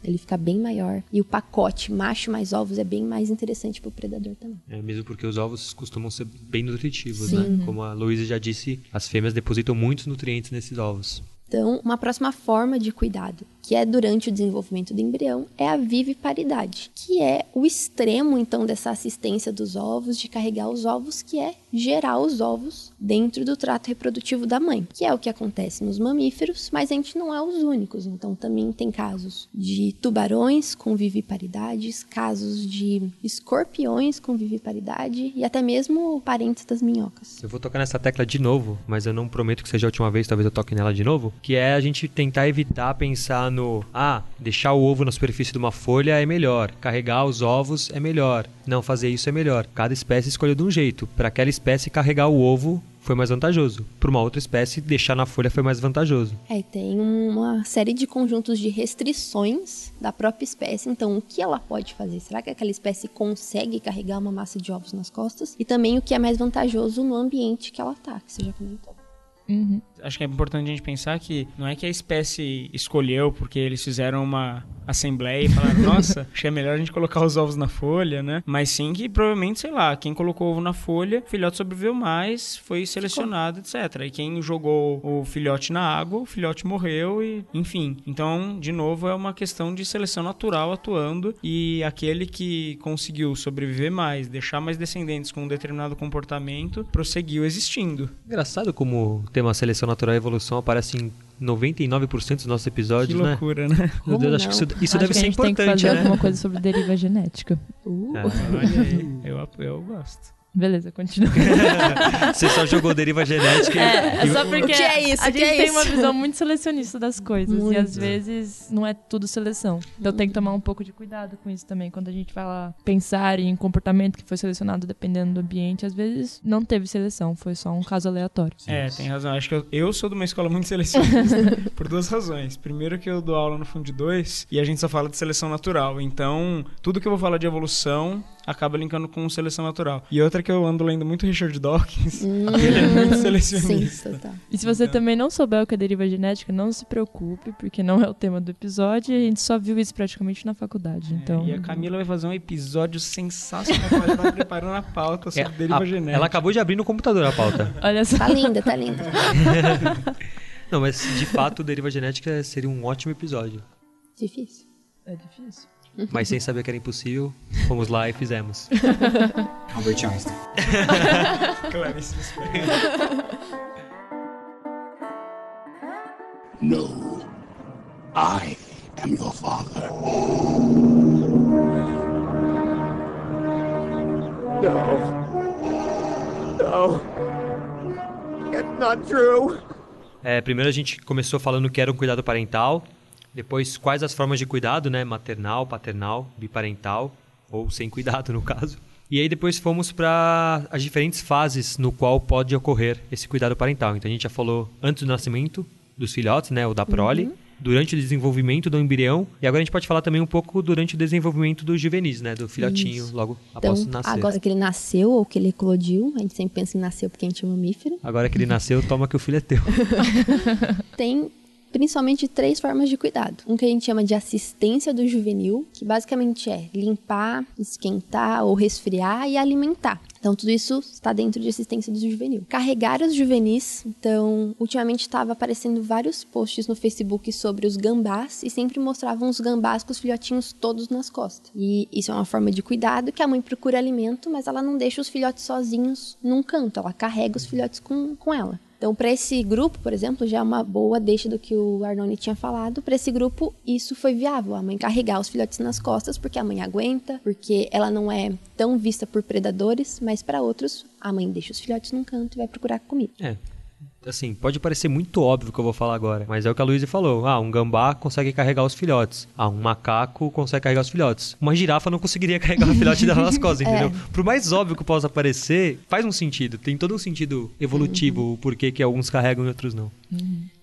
ele fica bem maior. E o pacote macho mais ovos é bem mais interessante para o predador também. É, mesmo porque os ovos costumam ser bem nutritivos, Sim. né? Como a Luísa já disse, as fêmeas depositam muitos nutrientes nesses ovos. Então, uma próxima forma de cuidado, que é durante o desenvolvimento do embrião, é a viviparidade, que é o extremo, então, dessa assistência dos ovos, de carregar os ovos, que é gerar os ovos dentro do trato reprodutivo da mãe, que é o que acontece nos mamíferos, mas a gente não é os únicos. Então, também tem casos de tubarões com viviparidades, casos de escorpiões com viviparidade e até mesmo parentes das minhocas. Eu vou tocar nessa tecla de novo, mas eu não prometo que seja a última vez, talvez eu toque nela de novo. Que é a gente tentar evitar pensar no ah, deixar o ovo na superfície de uma folha é melhor, carregar os ovos é melhor, não fazer isso é melhor. Cada espécie escolheu de um jeito. Para aquela espécie, carregar o ovo foi mais vantajoso. Para uma outra espécie, deixar na folha foi mais vantajoso. É, e tem uma série de conjuntos de restrições da própria espécie. Então, o que ela pode fazer? Será que aquela espécie consegue carregar uma massa de ovos nas costas? E também o que é mais vantajoso no ambiente que ela tá, que você já comentou. Acho que é importante a gente pensar que não é que a espécie escolheu porque eles fizeram uma assembleia e falaram, nossa, acho que é melhor a gente colocar os ovos na folha, né? Mas sim que provavelmente, sei lá, quem colocou o ovo na folha, o filhote sobreviveu mais, foi selecionado, etc. E quem jogou o filhote na água, o filhote morreu e, enfim. Então, de novo, é uma questão de seleção natural atuando e aquele que conseguiu sobreviver mais, deixar mais descendentes com um determinado comportamento, prosseguiu existindo. Engraçado como o tema seleção natural e evolução aparece em 99% dos nossos Que episódios, né? loucura, né? Meu Deus, acho que isso, isso Acho deve que a ser gente tem que importante, fazer né? alguma coisa sobre deriva genética. Uh, É. Olha aí, eu, eu gosto. Beleza, continua. Você só jogou deriva genética. É, é e- só porque que é isso? a Que gente é tem isso? uma visão muito selecionista das coisas. E Muito. às vezes não é tudo seleção. Então tem que tomar um pouco de cuidado com isso também. Quando a gente fala pensar em comportamento que foi selecionado dependendo do ambiente, às vezes não teve seleção, foi só um caso aleatório. É, tem razão. Acho que eu, eu sou de uma escola muito selecionista por duas razões. Primeiro que eu dou aula no Fundo 2 e a gente só fala de seleção natural. Então, tudo que eu vou falar de evolução acaba linkando com seleção natural. E outra que eu ando lendo muito Richard Dawkins. Ele é muito selecionista. Sim, total. E se você Então- também não souber o que é deriva genética, não se preocupe, porque não é o tema do episódio e a gente só viu isso praticamente na faculdade. Então, E a Camila vai fazer um episódio sensacional. Ela tá preparando a pauta sobre É, deriva a- genética. ela acabou de abrir no computador a pauta. olha só. Tá linda, tá linda. Não, mas de fato, deriva genética seria um ótimo episódio. Difícil. É difícil. Mas sem saber que era impossível, fomos lá e fizemos. Albert Einstein. Clarice. No. I am your father. It's not true. É, primeiro a gente começou falando que era um cuidado parental, depois quais as formas de cuidado, né? Maternal, paternal, biparental, ou sem cuidado no caso. E aí depois fomos para as diferentes fases no qual pode ocorrer esse cuidado parental. Então a gente já falou antes do nascimento dos filhotes, né? O da prole. Durante o desenvolvimento do embrião. E agora a gente pode falar também um pouco durante o desenvolvimento dos juvenis, né? Do filhotinho Isso. logo Então, após nascer. agora que ele nasceu ou que ele eclodiu, a gente sempre pensa em nasceu porque a gente é mamífero, Agora que ele nasceu, toma que o filho é teu. tem principalmente três formas de cuidado. Um que a gente chama de assistência do juvenil, que basicamente é limpar, esquentar ou resfriar e alimentar. Então, tudo isso está dentro de assistência do juvenil. Carregar os juvenis. Então, ultimamente estava aparecendo vários posts no Facebook sobre os gambás e sempre mostravam os gambás com os filhotinhos todos nas costas. E isso é uma forma de cuidado que a mãe procura alimento, mas ela não deixa os filhotes sozinhos num canto, ela carrega os filhotes com, com ela. Então, para esse grupo, por exemplo, já é uma boa deixa do que o Arnone tinha falado. Para esse grupo, isso foi viável. A mãe carregar os filhotes nas costas, porque a mãe aguenta, porque ela não é tão vista por predadores, mas para outros, a mãe deixa os filhotes num canto e vai procurar comida. É. Assim, pode parecer muito óbvio o que eu vou falar agora, mas é o que a Luísa falou. Ah, um gambá consegue carregar os filhotes. Ah, um macaco consegue carregar os filhotes. Uma girafa não conseguiria carregar o filhote dela nas costas, entendeu? Por mais óbvio que possa parecer, faz um sentido. Tem todo um sentido evolutivo o porquê que alguns carregam e outros não.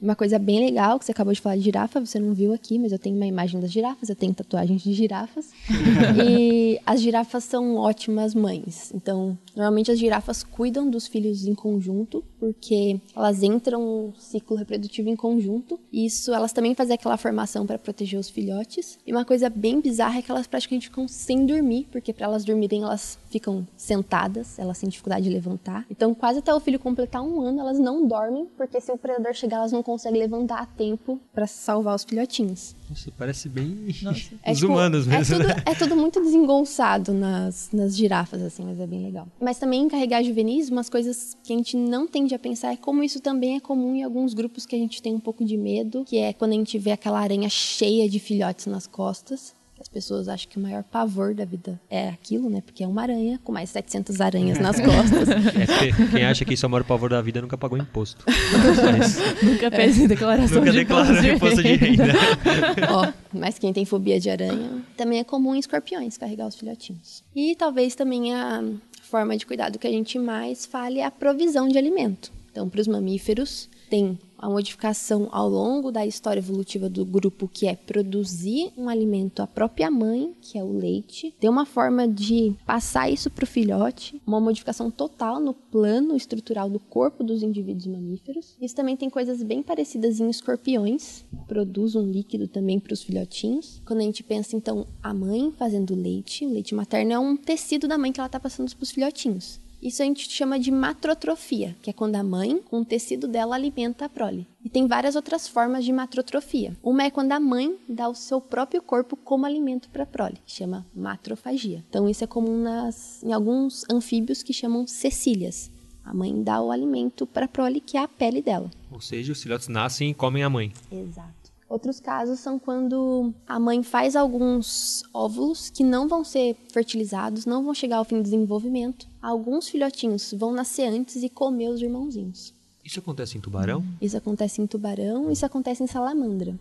Uma coisa bem legal que você acabou de falar de girafa, você não viu aqui, mas eu tenho uma imagem das girafas, eu tenho tatuagens de girafas. e as girafas são ótimas mães. Então, normalmente as girafas cuidam dos filhos em conjunto, porque elas entram no ciclo reprodutivo em conjunto. E isso, elas também fazem aquela formação para proteger os filhotes. E uma coisa bem bizarra é que elas praticamente ficam sem dormir, porque para elas dormirem elas ficam sentadas, elas têm dificuldade de levantar. Então, quase até o filho completar um ano, elas não dormem, porque se o predador chegar, elas não conseguem levantar a tempo para salvar os filhotinhos. Nossa, parece bem É, os tipo, humanos mesmo, é tudo, né? é tudo muito desengonçado nas, nas girafas, assim, mas é bem legal. Mas também em carregar juvenis, umas coisas que a gente não tende a pensar é como isso também é comum em alguns grupos que a gente tem um pouco de medo, que é quando a gente vê aquela aranha cheia de filhotes nas costas. As pessoas acham que o maior pavor da vida é aquilo, né? Porque é uma aranha com mais 700 aranhas nas costas. É porque quem acha que isso é o maior pavor da vida nunca pagou imposto. Mas Nunca fez declaração nunca de declarou imposto de renda. Ó, mas quem tem fobia de aranha, também é comum em escorpiões carregar os filhotinhos. E talvez também a forma de cuidado que a gente mais fale é a provisão de alimento. Então, para os mamíferos, tem a modificação ao longo da história evolutiva do grupo, que é produzir um alimento à própria mãe, que é o leite. Tem uma forma de passar isso para o filhote, uma modificação total no plano estrutural do corpo dos indivíduos mamíferos. Isso também tem coisas bem parecidas em escorpiões, produz um líquido também para os filhotinhos. Quando a gente pensa, então, a mãe fazendo leite, o leite materno é um tecido da mãe que ela está passando para os filhotinhos. Isso a gente chama de matrotrofia, que é quando a mãe, com o tecido dela, alimenta a prole. E tem várias outras formas de matrotrofia. Uma é quando a mãe dá o seu próprio corpo como alimento para a prole, que chama matrofagia. Então isso é comum nas, em alguns anfíbios que chamam cecílias. A mãe dá o alimento para a prole, que é a pele dela. Ou seja, os filhotes nascem e comem a mãe. Exato. Outros casos são quando a mãe faz alguns óvulos que não vão ser fertilizados, não vão chegar ao fim do desenvolvimento. Alguns filhotinhos vão nascer antes e comer os irmãozinhos. Isso acontece em tubarão? Isso acontece em tubarão, isso acontece em salamandra.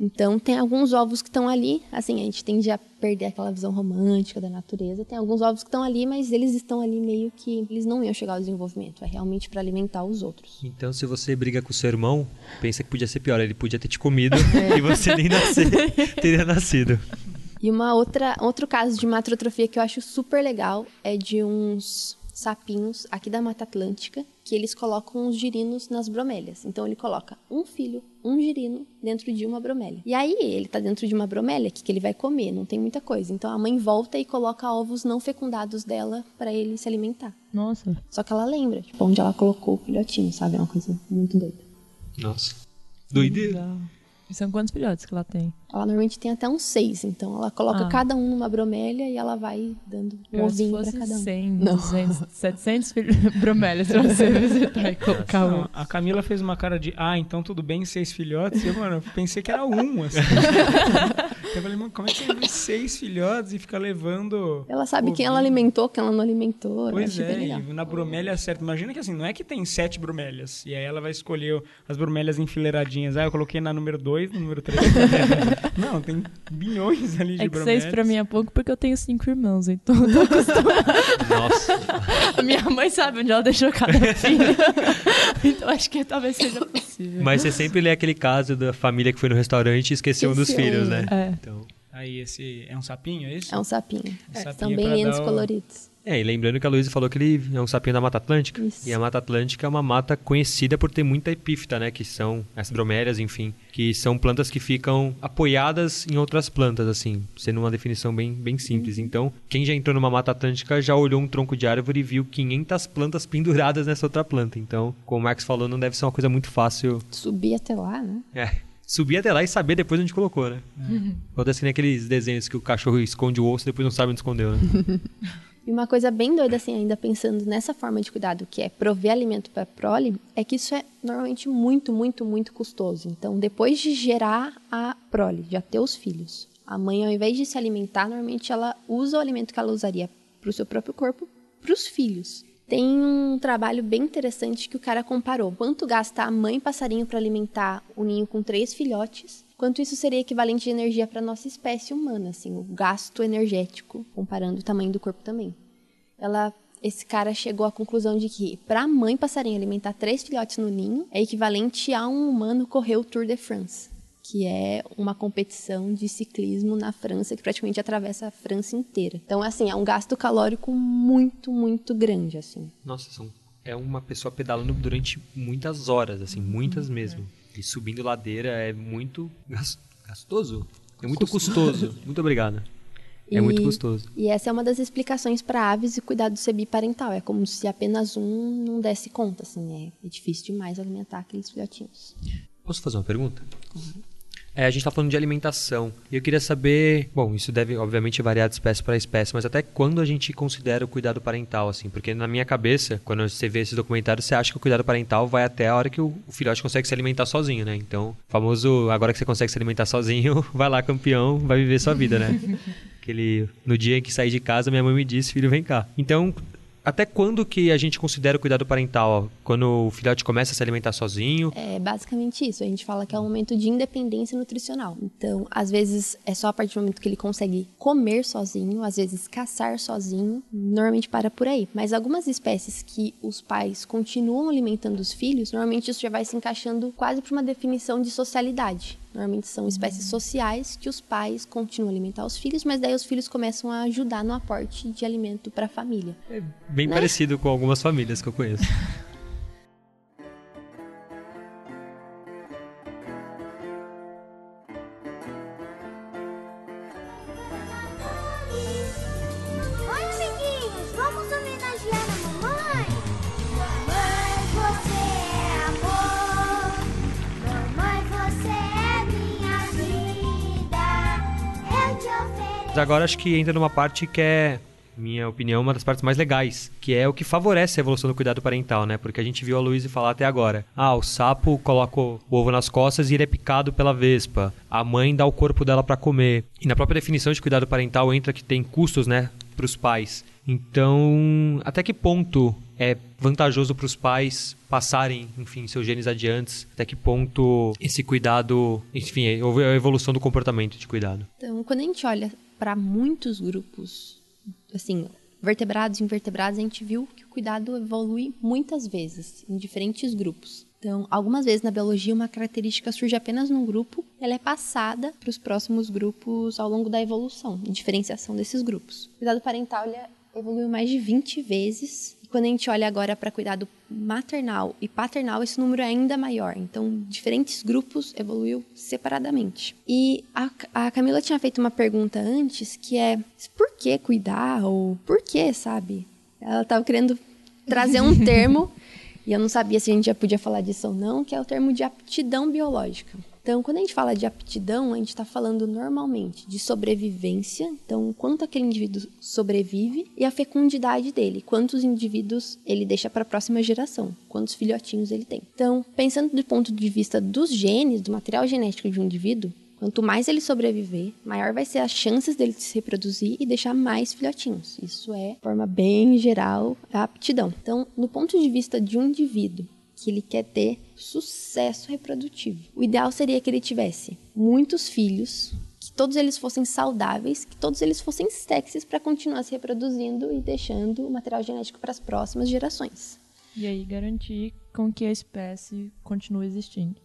Então, tem alguns ovos que estão ali, assim, a gente tende a perder aquela visão romântica da natureza. Tem alguns ovos que estão ali, mas eles estão ali meio que eles não iam chegar ao desenvolvimento, é realmente para alimentar os outros. Então, se você briga com o seu irmão, pensa que podia ser pior. Ele podia ter te comido e você nem nascer, teria nascido. E uma outra, outro caso de matrotrofia que eu acho super legal é de uns sapinhos aqui da Mata Atlântica que eles colocam os girinos nas bromélias. Então ele coloca um filho, um girino dentro de uma bromélia. E aí ele tá dentro de uma bromélia, o que, que ele vai comer? Não tem muita coisa. Então a mãe volta e coloca ovos não fecundados dela para ele se alimentar. Nossa. Só que ela lembra, tipo, onde ela colocou o filhotinho, sabe? É uma coisa muito doida. Nossa. Doideira. E são quantos filhotes que ela tem? Ela normalmente tem até uns seis, então ela coloca Ah. cada um numa bromélia e ela vai dando um se ovinho pra fosse cada um. 100, Não. 200, 700 filhos, bromélias pra você visitar e colocar Não, um. a Camila fez uma cara de, ah, então tudo bem, seis filhotes. E eu, mano, eu pensei que era um, assim. eu falei, mano, como é que você tem seis filhotes e fica levando. Ela sabe quem ovinho? ela alimentou, quem ela não alimentou. eu Pois bem é, e na bromélia certa. Imagina que assim, não é que tem sete bromélias. E aí ela vai escolher as bromélias enfileiradinhas. Ah, eu coloquei na número dois, no número três. não, tem bilhões ali de É que bromélias. seis pra mim é pouco porque eu tenho cinco irmãos, então eu tô acostumada. Nossa. A minha mãe sabe onde ela deixou cada filho. então acho que talvez seja possível. Mas você sempre lê aquele caso da família que foi no restaurante e esqueceu um dos Esqueceu filhos, um. né? É. Então, Aí esse é um sapinho, é isso? É um sapinho. Um sapinho São bem lindos coloridos. É, e lembrando que a Luísa falou que ele é um sapinho da Mata Atlântica. Isso. E a Mata Atlântica é uma mata conhecida por ter muita epífita, né? Que são as bromélias, enfim. Que são plantas que ficam apoiadas em outras plantas, assim. Sendo uma definição bem, bem simples. Então, quem já entrou numa Mata Atlântica já olhou um tronco de árvore e viu 500 plantas penduradas nessa outra planta. Então, como o Max falou, não deve ser uma coisa muito fácil Subir até lá, né? é. Subir até lá e saber depois onde colocou, né? Acontece que nem aqueles desenhos que o cachorro esconde o osso e depois não sabe onde escondeu, né? E uma coisa bem doida, assim, ainda pensando nessa forma de cuidado, que é prover alimento para prole, é que isso é normalmente muito, muito, muito custoso. Então, depois de gerar a prole, já ter os filhos, a mãe, ao invés de se alimentar, normalmente ela usa o alimento que ela usaria para o seu próprio corpo, para os filhos. Tem um trabalho bem interessante que o cara comparou quanto gasta a mãe passarinho para alimentar o ninho com três filhotes, quanto isso seria equivalente de energia para nossa espécie humana, assim, o gasto energético, comparando o tamanho do corpo também. Ela esse cara chegou à conclusão de que para a mãe passarinho alimentar três filhotes no ninho é equivalente a um humano correr o Tour de France, que é uma competição de ciclismo na França que praticamente atravessa a França inteira. Então, assim, é um gasto calórico muito, muito grande, assim. Nossa, são, é uma pessoa pedalando durante muitas horas, assim, muitas mesmo. E subindo ladeira é muito gas- gastoso. É muito custoso. Muito obrigado. É muito custoso. E essa é uma das explicações para aves e cuidado do ser biparental. É como se apenas um não desse conta, assim. É, é difícil demais alimentar aqueles filhotinhos. Posso fazer uma pergunta? É, a gente está falando de alimentação. E eu queria saber. Bom, isso deve, obviamente, variar de espécie para espécie, mas até quando a gente considera o cuidado parental, assim? Porque na minha cabeça, quando você vê esse documentário, você acha que o cuidado parental vai até a hora que o, o filhote consegue se alimentar sozinho, né? Então, famoso, agora que você consegue se alimentar sozinho, vai lá, campeão, vai viver sua vida, né? Aquele. No dia em que saí de casa, minha mãe me disse, filho, vem cá. Então. Até quando que a gente considera o cuidado parental? Quando o filhote começa a se alimentar sozinho? É basicamente isso. A gente fala que é um momento de independência nutricional. Então, às vezes, é só a partir do momento que ele consegue comer sozinho, às vezes caçar sozinho. Normalmente para por aí. Mas algumas espécies que os pais continuam alimentando os filhos, normalmente isso já vai se encaixando quase para uma definição de socialidade. Normalmente são espécies sociais que os pais continuam a alimentar os filhos, mas daí os filhos começam a ajudar no aporte de alimento para a família. Bem Né? parecido com algumas famílias que eu conheço. Mas agora acho que entra numa parte que é, minha opinião, uma das partes mais legais, que é o que favorece a evolução do cuidado parental, né? Porque a gente viu a Luísa falar até agora. Ah, o sapo coloca o ovo nas costas e ele é picado pela vespa. A mãe dá o corpo dela para comer. E na própria definição de cuidado parental entra que tem custos, né, para os pais. Então, até que ponto é vantajoso para os pais passarem, enfim, seus genes adiantes? Até que ponto esse cuidado, enfim, houve a evolução do comportamento de cuidado? Então, quando a gente olha para muitos grupos, assim, vertebrados e invertebrados, a gente viu que o cuidado evolui muitas vezes em diferentes grupos. Então, algumas vezes na biologia, uma característica surge apenas num grupo, ela é passada para os próximos grupos ao longo da evolução, diferenciação desses grupos. O cuidado parental ele evoluiu mais de 20 vezes. Quando a gente olha agora para cuidado maternal e paternal, esse número é ainda maior. Então, diferentes grupos evoluiu separadamente. E a, a Camila tinha feito uma pergunta antes, que é por que cuidar? Ou por que, sabe? Ela estava querendo trazer um termo, e eu não sabia se a gente já podia falar disso ou não, que é o termo de aptidão biológica. Então, quando a gente fala de aptidão, a gente está falando normalmente de sobrevivência, então quanto aquele indivíduo sobrevive e a fecundidade dele, quantos indivíduos ele deixa para a próxima geração, quantos filhotinhos ele tem. Então, pensando do ponto de vista dos genes, do material genético de um indivíduo, Quanto mais ele sobreviver, maior vai ser as chances dele se reproduzir e deixar mais filhotinhos. Isso é, de forma bem geral, a aptidão. Então, no ponto de vista de um indivíduo que ele quer ter sucesso reprodutivo, o ideal seria que ele tivesse muitos filhos, que todos eles fossem saudáveis, que todos eles fossem sexys para continuar se reproduzindo e deixando o material genético para as próximas gerações. E aí garantir com que a espécie continue existindo.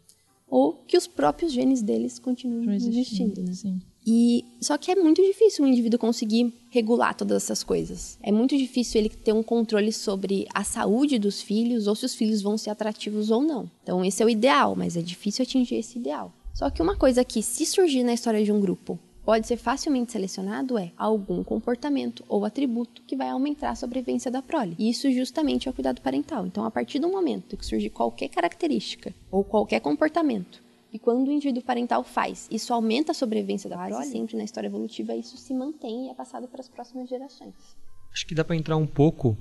Ou que os próprios genes deles continuem Continue existindo. né? Sim. E só que é muito difícil um indivíduo conseguir regular todas essas coisas. É muito difícil ele ter um controle sobre a saúde dos filhos ou se os filhos vão ser atrativos ou não. Então esse é o ideal, mas é difícil atingir esse ideal. Só que uma coisa que se surgir na história de um grupo pode ser facilmente selecionado é algum comportamento ou atributo que vai aumentar a sobrevivência da prole. E isso justamente é o cuidado parental. Então, a partir do momento que surge qualquer característica ou qualquer comportamento e quando o indivíduo parental faz, isso aumenta a sobrevivência da prole, sempre na história evolutiva isso se mantém e é passado para as próximas gerações. Acho que dá para entrar um pouco,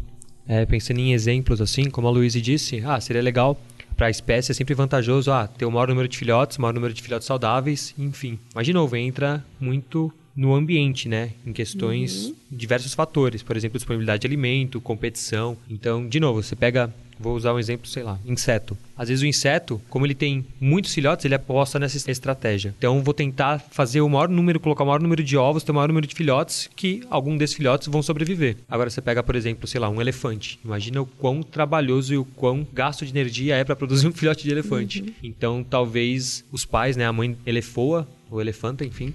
é, pensando em exemplos assim, como a Luísa disse, ah, seria legal para a espécie, é sempre vantajoso ah, ter o maior número de filhotes, o maior número de filhotes saudáveis, enfim. Mas, de novo, entra muito no ambiente, né? Em questões, diversos fatores, por exemplo, disponibilidade de alimento, competição. Então, de novo, você pega, vou usar um exemplo, sei lá, inseto. Às vezes o inseto, como ele tem muitos filhotes, ele aposta nessa estratégia. Então, vou tentar fazer o maior número, colocar o maior número de ovos, ter o maior número de filhotes, que algum desses filhotes vão sobreviver. Agora, você pega, por exemplo, sei lá, um elefante. Imagina o quão trabalhoso e o quão gasto de energia é para produzir um filhote de elefante. Então, talvez os pais, né, a mãe elefoa, ou elefanta, enfim,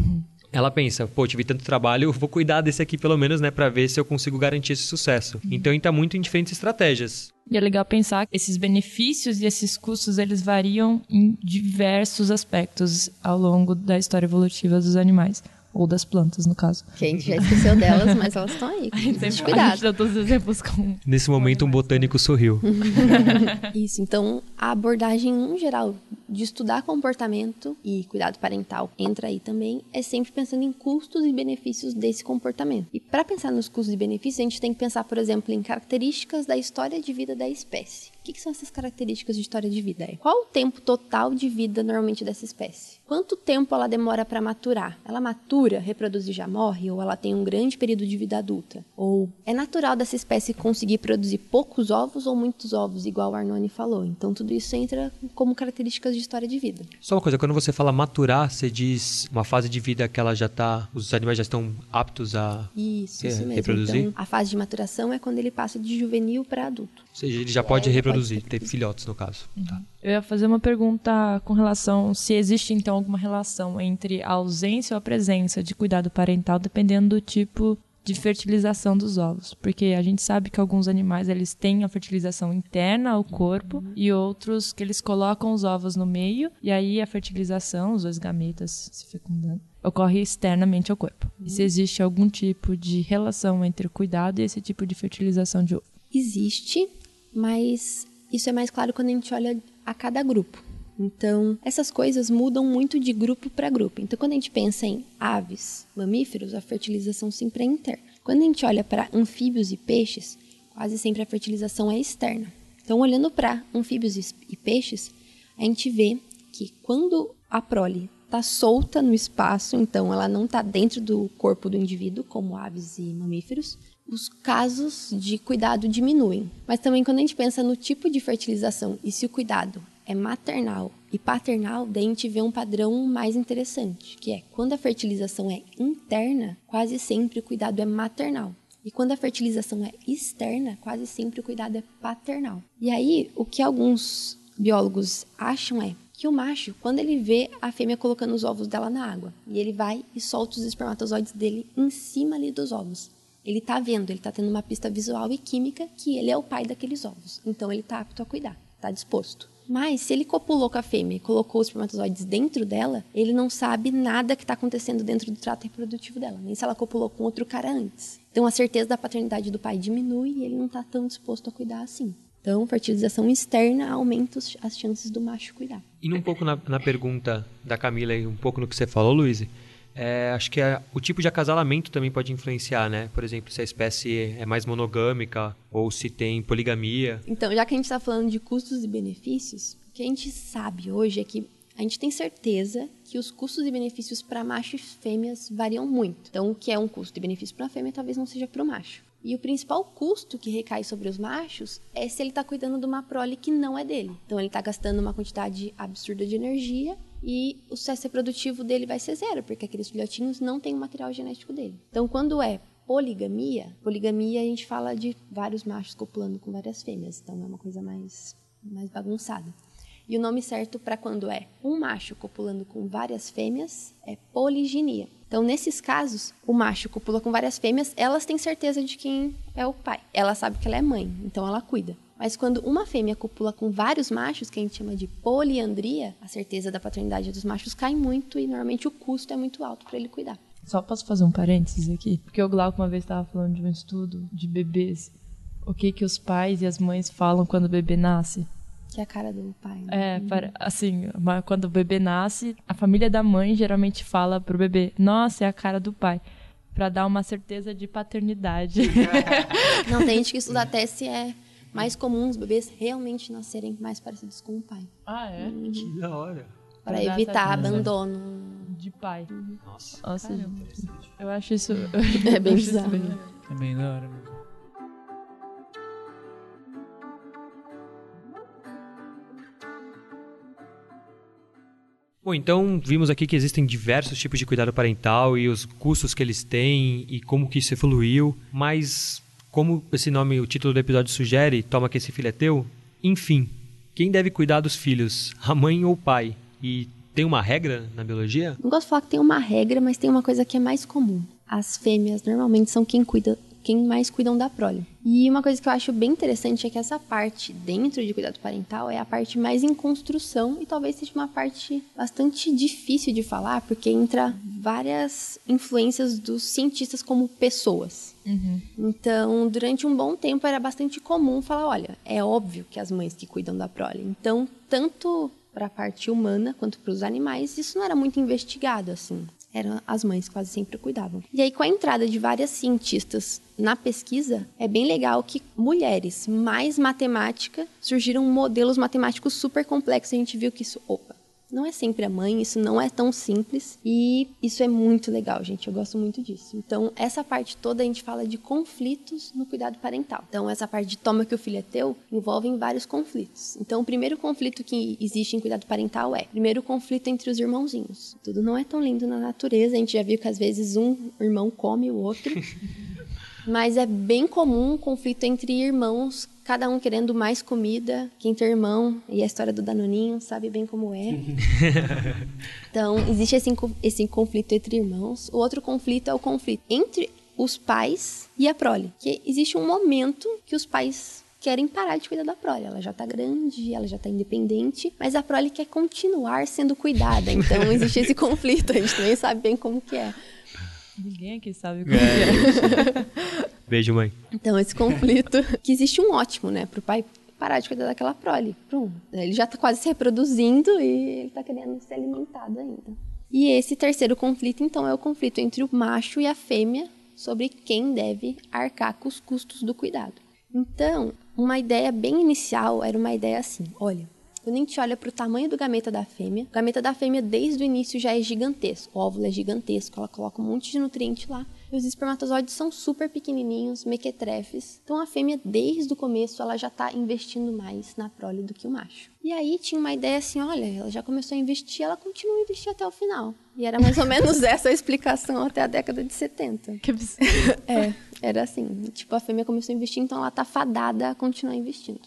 ela pensa, pô, tive tanto trabalho, vou cuidar desse aqui pelo menos, né, para ver se eu consigo garantir esse sucesso. Então, está muito em diferentes estratégias. E é legal pensar que esses benefícios e esses custos, eles variam em diversos aspectos ao longo da história evolutiva dos animais. Ou das plantas, no caso. Que a gente já esqueceu delas, mas elas estão aí. A gente sempre- a cuidado. gente dá todos os exemplos com... Nesse momento, um botânico sorriu. Isso, então a abordagem no geral de estudar comportamento e cuidado parental entra aí também, é sempre pensando em custos e benefícios desse comportamento. E para pensar nos custos e benefícios, a gente tem que pensar, por exemplo, em características da história de vida da espécie. O que, que são essas características de história de vida? Qual o tempo total de vida normalmente dessa espécie? Quanto tempo ela demora para maturar? Ela matura, reproduz e já morre? Ou ela tem um grande período de vida adulta? Ou é natural dessa espécie conseguir produzir poucos ovos ou muitos ovos, igual o Arnone falou? Então tudo isso entra como características de história de vida. Só uma coisa, quando você fala maturar, você diz uma fase de vida que ela já tá, os animais já estão aptos a, Isso, É, isso mesmo. reproduzir? Então, a fase de maturação é quando ele passa de juvenil para adulto. Ou seja, ele já pode É, reproduzir, pode ter filhotes no caso. Tá. Eu ia fazer uma pergunta com relação se existe então alguma relação entre a ausência ou a presença de cuidado parental dependendo do tipo de fertilização dos ovos, porque a gente sabe que alguns animais eles têm a fertilização interna ao corpo e outros que eles colocam os ovos no meio e aí a fertilização, os dois gametas se fecundando, ocorre externamente ao corpo. E se existe algum tipo de relação entre o cuidado e esse tipo de fertilização de ovo? Existe, mas isso é mais claro quando a gente olha a cada grupo. Então, essas coisas mudam muito de grupo para grupo. Então, quando a gente pensa em aves, mamíferos, a fertilização sempre é interna. Quando a gente olha para anfíbios e peixes, quase sempre a fertilização é externa. Então, olhando para anfíbios e- peixes, a gente vê que quando a prole está solta no espaço, então ela não está dentro do corpo do indivíduo, como aves e mamíferos, os casos de cuidado diminuem. Mas também quando a gente pensa no tipo de fertilização e se o cuidado é maternal e paternal, daí a gente vê um padrão mais interessante, que é quando a fertilização é interna, quase sempre o cuidado é maternal. E quando a fertilização é externa, quase sempre o cuidado é paternal. E aí, o que alguns biólogos acham é que o macho, quando ele vê a fêmea colocando os ovos dela na água, e ele vai e solta os espermatozoides dele em cima ali dos ovos. Ele tá vendo, ele tá tendo uma pista visual e química que ele é o pai daqueles ovos. Então ele tá apto a cuidar, tá disposto. Mas se ele copulou com a fêmea e colocou os espermatozoides dentro dela, ele não sabe nada que está acontecendo dentro do trato reprodutivo dela, nem se ela copulou com outro cara antes. Então a certeza da paternidade do pai diminui e ele não está tão disposto a cuidar assim. Então, fertilização externa aumenta as chances do macho cuidar. Indo um pouco na, na pergunta da Camila e um pouco no que você falou, Luiz, é, acho que é- o tipo de acasalamento também pode influenciar, né? Por exemplo, se a espécie é mais monogâmica ou se tem poligamia. Então, já que a gente está falando de custos e benefícios, o que a gente sabe hoje é que a gente tem certeza que os custos e benefícios para machos e fêmeas variam muito. Então, o que é um custo e benefício para a fêmea talvez não seja para o macho. E o principal custo que recai sobre os machos é se ele está cuidando de uma prole que não é dele. Então, ele está gastando uma quantidade absurda de energia e o sucesso reprodutivo dele vai ser zero, porque aqueles filhotinhos não têm o material genético dele. Então, quando é poligamia, poligamia a gente fala de vários machos copulando com várias fêmeas, então é uma coisa mais, mais bagunçada. E o nome certo para quando é um macho copulando com várias fêmeas é poliginia. Então, nesses casos, o macho copula com várias fêmeas, elas têm certeza de quem é o pai. Ela sabe que ela é mãe, então ela cuida. Mas quando uma fêmea copula com vários machos, que a gente chama de poliandria, a certeza da paternidade dos machos cai muito e normalmente o custo é muito alto para ele cuidar. Só posso fazer um parênteses aqui? Porque o Glauco uma vez estava falando de um estudo de bebês. O que que os pais e as mães falam quando o bebê nasce? Que é a cara do pai. né? É, para, assim, quando o bebê nasce, a família da mãe geralmente fala pro bebê: "Nossa, é a cara do pai", Pra dar uma certeza de paternidade. Não, tem gente que estuda até se é mais comum os bebês realmente nascerem mais parecidos com o pai. ah, é? Que da hora. Para evitar abandono. de pai. Nossa. Nossa, Caramba. eu acho isso. É bem bizarro. bem- É bem da hora mesmo. Bom, então vimos aqui que existem diversos tipos de cuidado parental e os custos que eles têm e como que isso evoluiu, mas como esse nome, o título do episódio sugere, toma que esse filho é teu, enfim, quem deve cuidar dos filhos, a mãe ou o pai? E tem uma regra na biologia? Não gosto de falar que tem uma regra, mas tem uma coisa que é mais comum. As fêmeas normalmente são quem cuida, quem mais cuidam da prole. E uma coisa que eu acho bem interessante é que essa parte dentro de cuidado parental é a parte mais em construção e talvez seja uma parte bastante difícil de falar, porque entra várias influências dos cientistas como pessoas. Então, durante um bom tempo era bastante comum falar, olha, é óbvio que as mães que cuidam da prole. Então, tanto para a parte humana quanto para os animais, isso não era muito investigado assim. Eram as mães quase sempre cuidavam. E aí, com a entrada de várias cientistas na pesquisa, é bem legal que mulheres mais matemática surgiram modelos matemáticos super complexos. A gente viu que isso, opa, não é sempre a mãe, isso não é tão simples e isso é muito legal, gente. Eu gosto muito disso. Então, essa parte toda a gente fala de conflitos no cuidado parental. Então, essa parte de toma que o filho é teu envolve vários conflitos. Então, o primeiro conflito que existe em cuidado parental é, primeiro, o conflito entre os irmãozinhos. Tudo não é tão lindo na natureza, a gente já viu que às vezes um irmão come o outro. Mas é bem comum um conflito entre irmãos, cada um querendo mais comida. Quem tem irmão, e a história do Danoninho sabe bem como é. Então, existe esse, esse conflito entre irmãos. O outro conflito é o conflito entre os pais e a prole. Que existe um momento que os pais querem parar de cuidar da prole. Ela já tá grande, ela já tá independente, mas a prole quer continuar sendo cuidada. Então, existe esse conflito. A gente também sabe bem como que é. Ninguém aqui sabe como é. Beijo, mãe. Então, esse conflito, que existe um ótimo, né, pro pai parar de cuidar daquela prole. Pronto. Ele já tá quase se reproduzindo e ele tá querendo ser alimentado ainda. E esse terceiro conflito, então, é o conflito entre o macho e a fêmea sobre quem deve arcar com os custos do cuidado. Então, uma ideia bem inicial era uma ideia assim: olha, quando a gente olha para o tamanho do gameta da fêmea, o gameta da fêmea desde o início já é gigantesco. O óvulo é gigantesco, ela coloca um monte de nutriente lá. E os espermatozoides são super pequenininhos, mequetrefes. Então a fêmea, desde o começo, ela já está investindo mais na prole do que o macho. E aí tinha uma ideia assim, olha, ela já começou a investir, ela continua a investir até o final. E era mais ou menos essa a explicação até a década de 70. Que absurdo. É, era assim. Tipo, a fêmea começou a investir, então ela tá fadada a continuar investindo.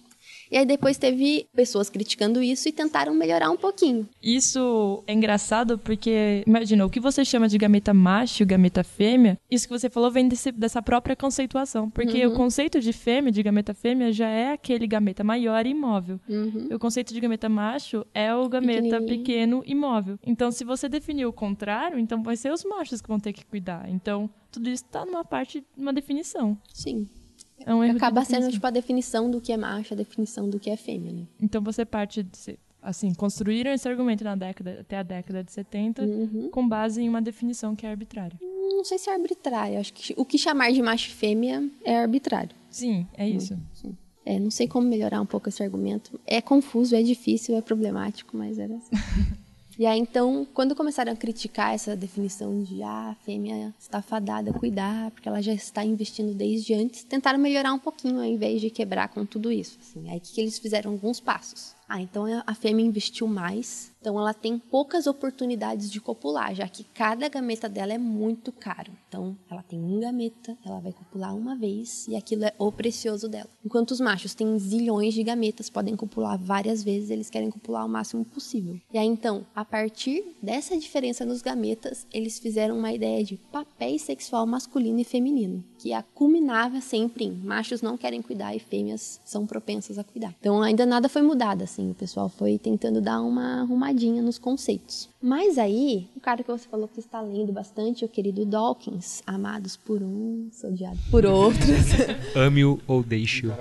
E aí depois teve pessoas criticando isso e tentaram melhorar um pouquinho. Isso é engraçado porque, imagina, o que você chama de gameta macho e gameta fêmea, isso que você falou vem desse- dessa própria conceituação. Porque o conceito de fêmea, de gameta fêmea, já é aquele gameta maior e imóvel. E o conceito de gameta macho é o gameta pequeno e imóvel. Então, se você definir o contrário, então vai ser os machos que vão ter que cuidar. Então, tudo isso tá numa parte, numa definição. Sim. É um erro de Acaba sendo, definição. tipo, a definição do que é macho, a definição do que é fêmea, né? Então você parte de assim, construíram esse argumento na década até a década de 70 Uhum. com base em uma definição que é arbitrária. Não sei se é arbitrário. Acho que o que chamar de macho e fêmea é arbitrário. Sim, é isso. É, não sei como melhorar um pouco esse argumento. É confuso, é difícil, é problemático, mas era assim. E aí, então, quando começaram a criticar essa definição de ah, a fêmea está fadada a cuidar, porque ela já está investindo desde antes, tentaram melhorar um pouquinho ao invés de quebrar com tudo isso. Assim. Aí, o que, que eles fizeram? Alguns passos. Ah, então a fêmea investiu mais, então ela tem poucas oportunidades de copular, já que cada gameta dela é muito caro. Então, ela tem um gameta, ela vai copular uma vez e aquilo é o precioso dela. Enquanto os machos têm zilhões de gametas, podem copular várias vezes, eles querem copular o máximo possível. E aí, então, a partir dessa diferença nos gametas, eles fizeram uma ideia de papéis sexual masculino e feminino, que a culminava sempre em machos não querem cuidar e fêmeas são propensas a cuidar. Então, ainda nada foi mudado, assim, o pessoal foi tentando dar uma arrumadinha nos conceitos. Mas aí, o cara que você falou que está lendo bastante, o querido Dawkins, amados por uns, odiados por outros. Ame-o ou deixe-o.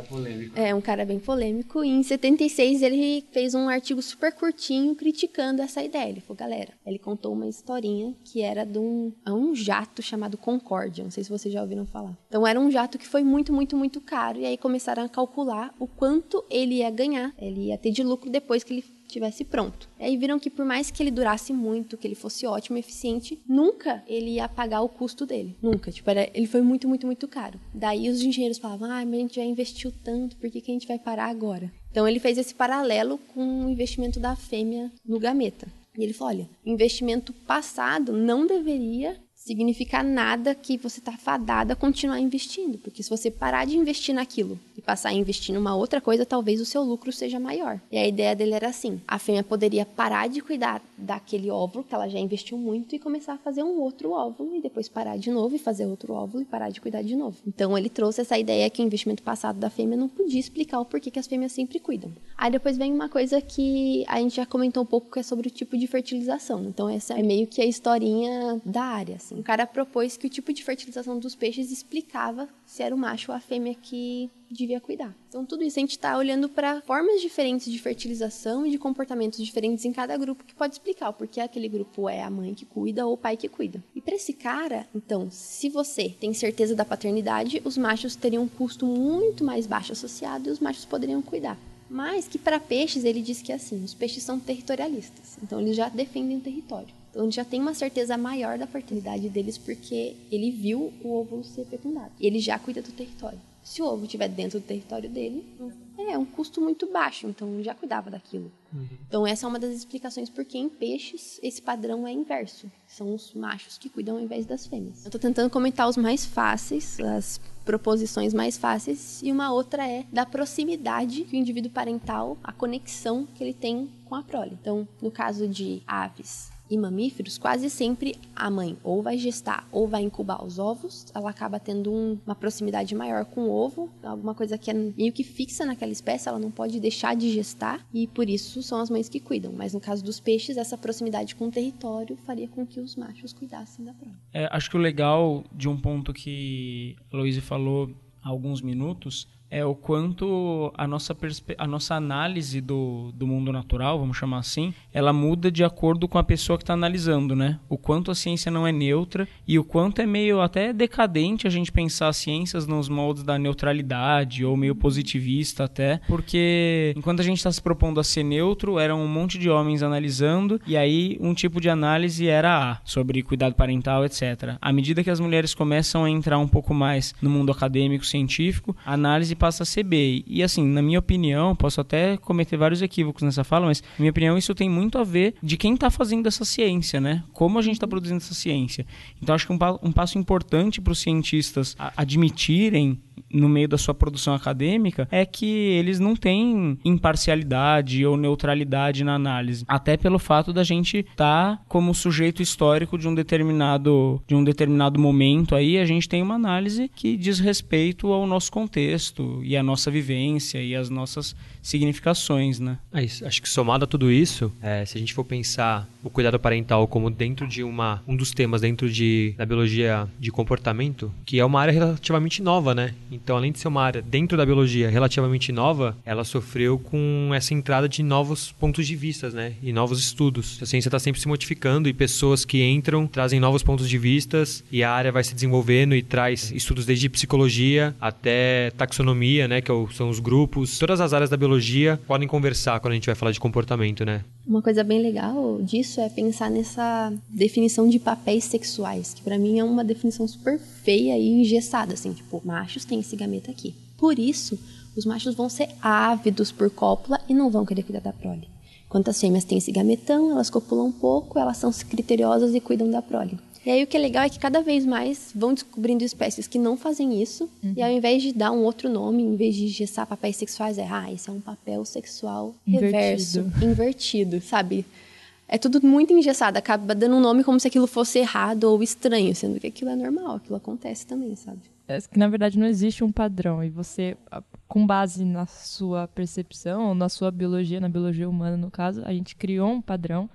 É um cara bem polêmico. E em 76 ele fez um artigo super curtinho criticando essa ideia. Ele falou, galera, ele contou uma historinha que era de um, a um jato chamado Concórdia. Não sei se vocês já ouviram falar. Então era um jato que foi muito, muito, muito caro. E aí começaram a calcular o quanto ele ia ganhar. Ele ia ter de lucro depois que ele tivesse pronto. Aí viram que por mais que ele durasse muito, que ele fosse ótimo, eficiente, nunca ele ia pagar o custo dele. Nunca. Tipo, era, ele foi muito, muito, muito caro. Daí os engenheiros falavam, ah, mas a gente já investiu tanto, por que, que a gente vai parar agora? Então ele fez esse paralelo com o investimento da fêmea no gameta. E ele falou, olha, investimento passado não deveria significar nada que você está fadada a continuar investindo, porque se você parar de investir naquilo e passar a investir numa outra coisa, talvez o seu lucro seja maior. E a ideia dele era assim: a fêmea poderia parar de cuidar daquele óvulo que ela já investiu muito e começar a fazer um outro óvulo e depois parar de novo e fazer outro óvulo e parar de cuidar de novo. Então ele trouxe essa ideia que o investimento passado da fêmea não podia explicar o porquê que as fêmeas sempre cuidam. Aí depois vem uma coisa que a gente já comentou um pouco que é sobre o tipo de fertilização. Então essa é meio que a historinha da área, assim. O cara propôs que o tipo de fertilização dos peixes explicava se era o macho ou a fêmea que devia cuidar. Então, tudo isso a gente está olhando para formas diferentes de fertilização e de comportamentos diferentes em cada grupo que pode explicar o porquê aquele grupo é a mãe que cuida ou o pai que cuida. E para esse cara, então, se você tem certeza da paternidade, os machos teriam um custo muito mais baixo associado e os machos poderiam cuidar. Mas que para peixes ele diz que é assim, os peixes são territorialistas, então eles já defendem o território. Então já tem uma certeza maior da fertilidade deles porque ele viu o óvulo ser fecundado. Ele já cuida do território. Se o ovo estiver dentro do território dele, é um custo muito baixo, então já cuidava daquilo. Então essa é uma das explicações por que em peixes esse padrão é inverso. São os machos que cuidam ao invés das fêmeas. Eu estou tentando comentar os mais fáceis, as proposições mais fáceis, e uma outra é da proximidade que o indivíduo parental, a conexão que ele tem com a prole. Então, no caso de aves e mamíferos, quase sempre a mãe ou vai gestar ou vai incubar os ovos, ela acaba tendo um, uma proximidade maior com o ovo, alguma coisa que é meio que fixa naquela espécie, ela não pode deixar de gestar e por isso são as mães que cuidam. Mas no caso dos peixes, essa proximidade com o território faria com que os machos cuidassem da prole. É, acho que o legal de um ponto que a Luísa falou há alguns minutos é o quanto a nossa, a nossa análise do, do mundo natural, vamos chamar assim, ela muda de acordo com a pessoa que está analisando, né? O quanto a ciência não é neutra e o quanto é meio até decadente a gente pensar as ciências nos moldes da neutralidade ou meio positivista até, porque enquanto a gente está se propondo a ser neutro, era um monte de homens analisando e aí um tipo de análise era A, sobre cuidado parental, etc. À medida que as mulheres começam a entrar um pouco mais no mundo acadêmico, científico, a análise passa a ser B. E assim, na minha opinião, posso até cometer vários equívocos nessa fala, mas na minha opinião isso tem muito a ver de quem está fazendo essa ciência, né? Como a gente está produzindo essa ciência. Então acho que um, um passo importante para os cientistas admitirem no meio da sua produção acadêmica é que eles não têm imparcialidade ou neutralidade na análise. Até pelo fato da gente estar tá como sujeito histórico de um determinado de um determinado momento aí, a gente tem uma análise que diz respeito ao nosso contexto e à nossa vivência e às nossas significações, né? É. Acho que somado a tudo isso, é, se a gente for pensar o cuidado parental como dentro de uma um dos temas dentro de da biologia de comportamento, que é uma área relativamente nova, né? Então, além de ser uma área dentro da biologia relativamente nova, ela sofreu com essa entrada de novos pontos de vista, né? E novos estudos. A ciência está sempre se modificando e pessoas que entram trazem novos pontos de vista e a área vai se desenvolvendo e traz estudos desde psicologia até taxonomia, né? Que é são os grupos. Todas as áreas da biologia podem conversar quando a gente vai falar de comportamento, né? Uma coisa bem legal disso é pensar nessa definição de papéis sexuais, que para mim é uma definição super feia e engessada, assim, tipo, machos têm esse gameta aqui. Por isso, os machos vão ser ávidos por cópula e não vão querer cuidar da prole. Enquanto as fêmeas têm esse gametão, elas copulam um pouco, elas são criteriosas e cuidam da prole. E aí o que é legal é que cada vez mais vão descobrindo espécies que não fazem isso, uhum. e ao invés de dar um outro nome, em vez de gessar papéis sexuais, é, ah, esse é um papel sexual reverso, invertido, invertido sabe? É tudo muito engessado, acaba dando um nome como se aquilo fosse errado ou estranho, sendo que aquilo é normal, aquilo acontece também, sabe? É que na verdade não existe um padrão e você, com base na sua percepção, na sua biologia, na biologia humana no caso, a gente criou um padrão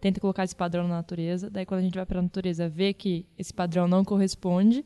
tenta colocar esse padrão na natureza. Daí, quando a gente vai para a natureza, vê que esse padrão não corresponde.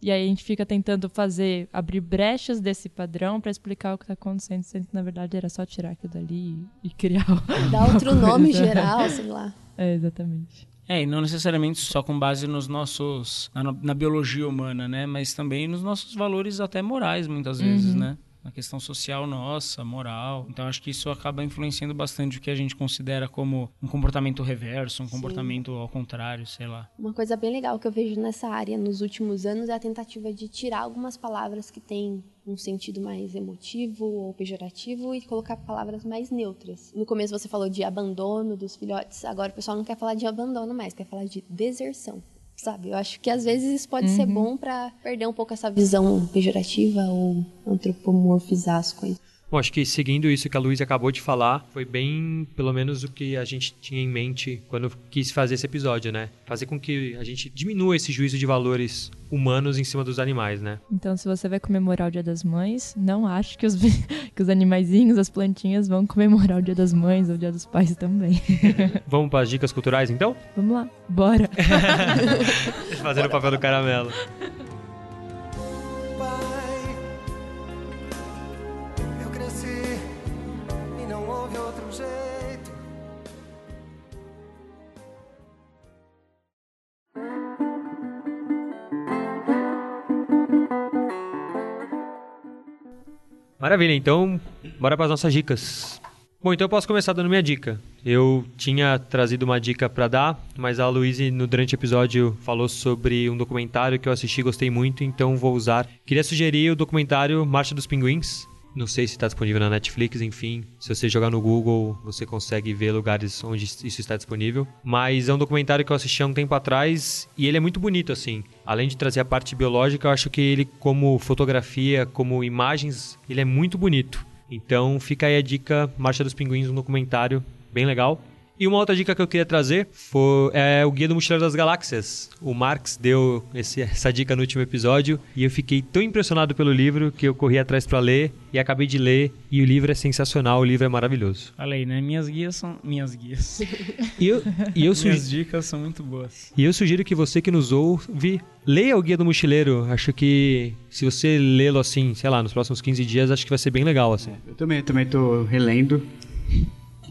E aí a gente fica tentando fazer, abrir brechas desse padrão para explicar o que está acontecendo, sendo que na verdade era só tirar aquilo dali e, criar. Dar outro nome geral, sei lá. É, exatamente. É, e não necessariamente só com base nos nossos. na, na biologia humana, né? Mas também nos nossos valores até morais, muitas vezes, uhum. né? na questão social nossa, moral. Então acho que isso acaba influenciando bastante o que a gente considera como um comportamento reverso, um comportamento ao contrário, sei lá. Uma coisa bem legal que eu vejo nessa área nos últimos anos é a tentativa de tirar algumas palavras que têm um sentido mais emotivo ou pejorativo e colocar palavras mais neutras. No começo você falou de abandono dos filhotes, agora o pessoal não quer falar de abandono mais, quer falar de deserção. Sabe, eu acho que às vezes isso pode ser bom pra perder um pouco essa visão pejorativa ou antropomorfizar as coisas. Bom, acho que seguindo isso que a Luísa acabou de falar, foi bem, pelo menos, o que a gente tinha em mente quando quis fazer esse episódio, né? Fazer com que a gente diminua esse juízo de valores humanos em cima dos animais, né? Então, se você vai comemorar o Dia das Mães, não ache que os, que os animaizinhos, as plantinhas, vão comemorar o Dia das Mães ou o Dia dos Pais também. Vamos para as dicas culturais, então? Vamos lá, bora! Fazendo o papel do caramelo. Maravilha, então bora para as nossas dicas. Bom, então eu posso começar dando minha dica. Eu tinha trazido uma dica para dar, mas a Luíse, no, durante o episódio, falou sobre um documentário que eu assisti e gostei muito, então vou usar. Queria sugerir o documentário Marcha dos Pinguins. Não sei se está disponível na Netflix, enfim. Se você jogar no Google, você consegue ver lugares onde isso está disponível. Mas é um documentário que eu assisti há um tempo atrás e ele é muito bonito, assim. Além de trazer a parte biológica, eu acho que ele, como fotografia, como imagens, ele é muito bonito. Então fica aí a dica Marcha dos Pinguins, um documentário bem legal. E uma outra dica que eu queria trazer foi é, o Guia do Mochileiro das Galáxias. O Marx deu esse- essa dica no último episódio e eu fiquei tão impressionado pelo livro que eu corri atrás para ler e acabei de ler e o livro é sensacional, o livro é maravilhoso. Falei, né? Minhas guias são minhas guias. E eu, e eu, sugi- Minhas dicas são muito boas. e eu sugiro que você que nos ouve, leia o Guia do Mochileiro. Acho que se você lê-lo assim, sei lá, nos próximos 15 dias, acho que vai ser bem legal, assim. Eu também, eu também tô relendo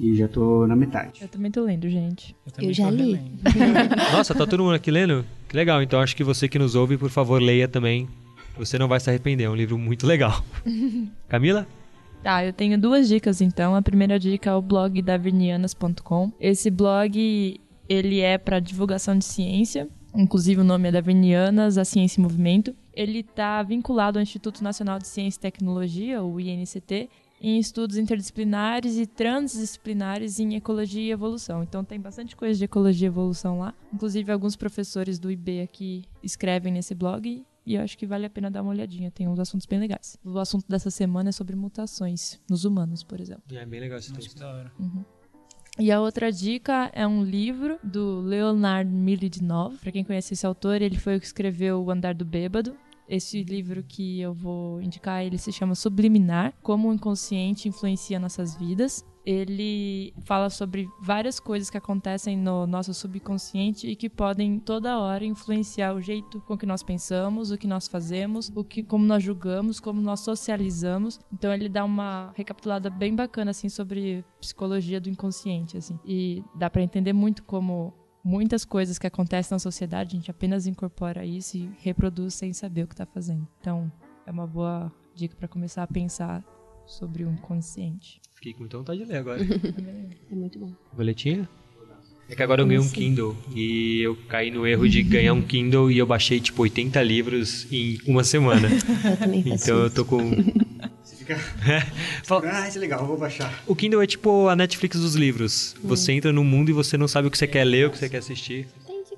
e já tô na metade. Eu também tô lendo, gente. também Eu já li. relendo. Nossa, tá todo mundo aqui lendo? Que legal, então acho que você que nos ouve, por favor, leia também. Você não vai se arrepender, é um livro muito legal. Camila? Tá, eu tenho duas dicas então. A primeira dica é o blog davinianas.com. Esse blog, ele é para divulgação de ciência. Inclusive o nome é Davinianas, a Ciência em Movimento. Ele está vinculado ao Instituto Nacional de Ciência e Tecnologia, o INCT, em estudos interdisciplinares e transdisciplinares em ecologia e evolução. Então tem bastante coisa de ecologia e evolução lá. Inclusive alguns professores do IB aqui escrevem nesse blog e eu acho que vale a pena dar uma olhadinha. Tem uns assuntos bem legais. O assunto dessa semana é sobre mutações nos humanos, por exemplo. É bem legal esse da hora. E a outra dica é um livro do Leonard Milidnov. Para quem conhece esse autor, ele foi o que escreveu O Andar do Bêbado. Esse livro que eu vou indicar, ele se chama Subliminar, como o inconsciente influencia nossas vidas. Ele fala sobre várias coisas que acontecem no nosso subconsciente e que podem toda hora influenciar o jeito com que nós pensamos, o que nós fazemos, o que como nós julgamos, como nós socializamos. Então ele dá uma recapitulada bem bacana assim sobre psicologia do inconsciente assim. E dá para entender muito como muitas coisas que acontecem na sociedade, a gente apenas incorpora isso e reproduz sem saber o que está fazendo. Então, é uma boa dica para começar a pensar sobre o inconsciente. Fiquei com muita vontade de ler agora. É muito bom. Boletinha? É que agora eu ganhei um Kindle e eu caí no erro de ganhar um Kindle e eu baixei tipo 80 livros em uma semana. Eu também faço Então eu tô com. Fica. Fala- Ah, isso é legal, eu vou baixar. O Kindle é tipo a Netflix dos livros. Você entra no mundo e você não sabe o que você quer ler, o que você quer assistir.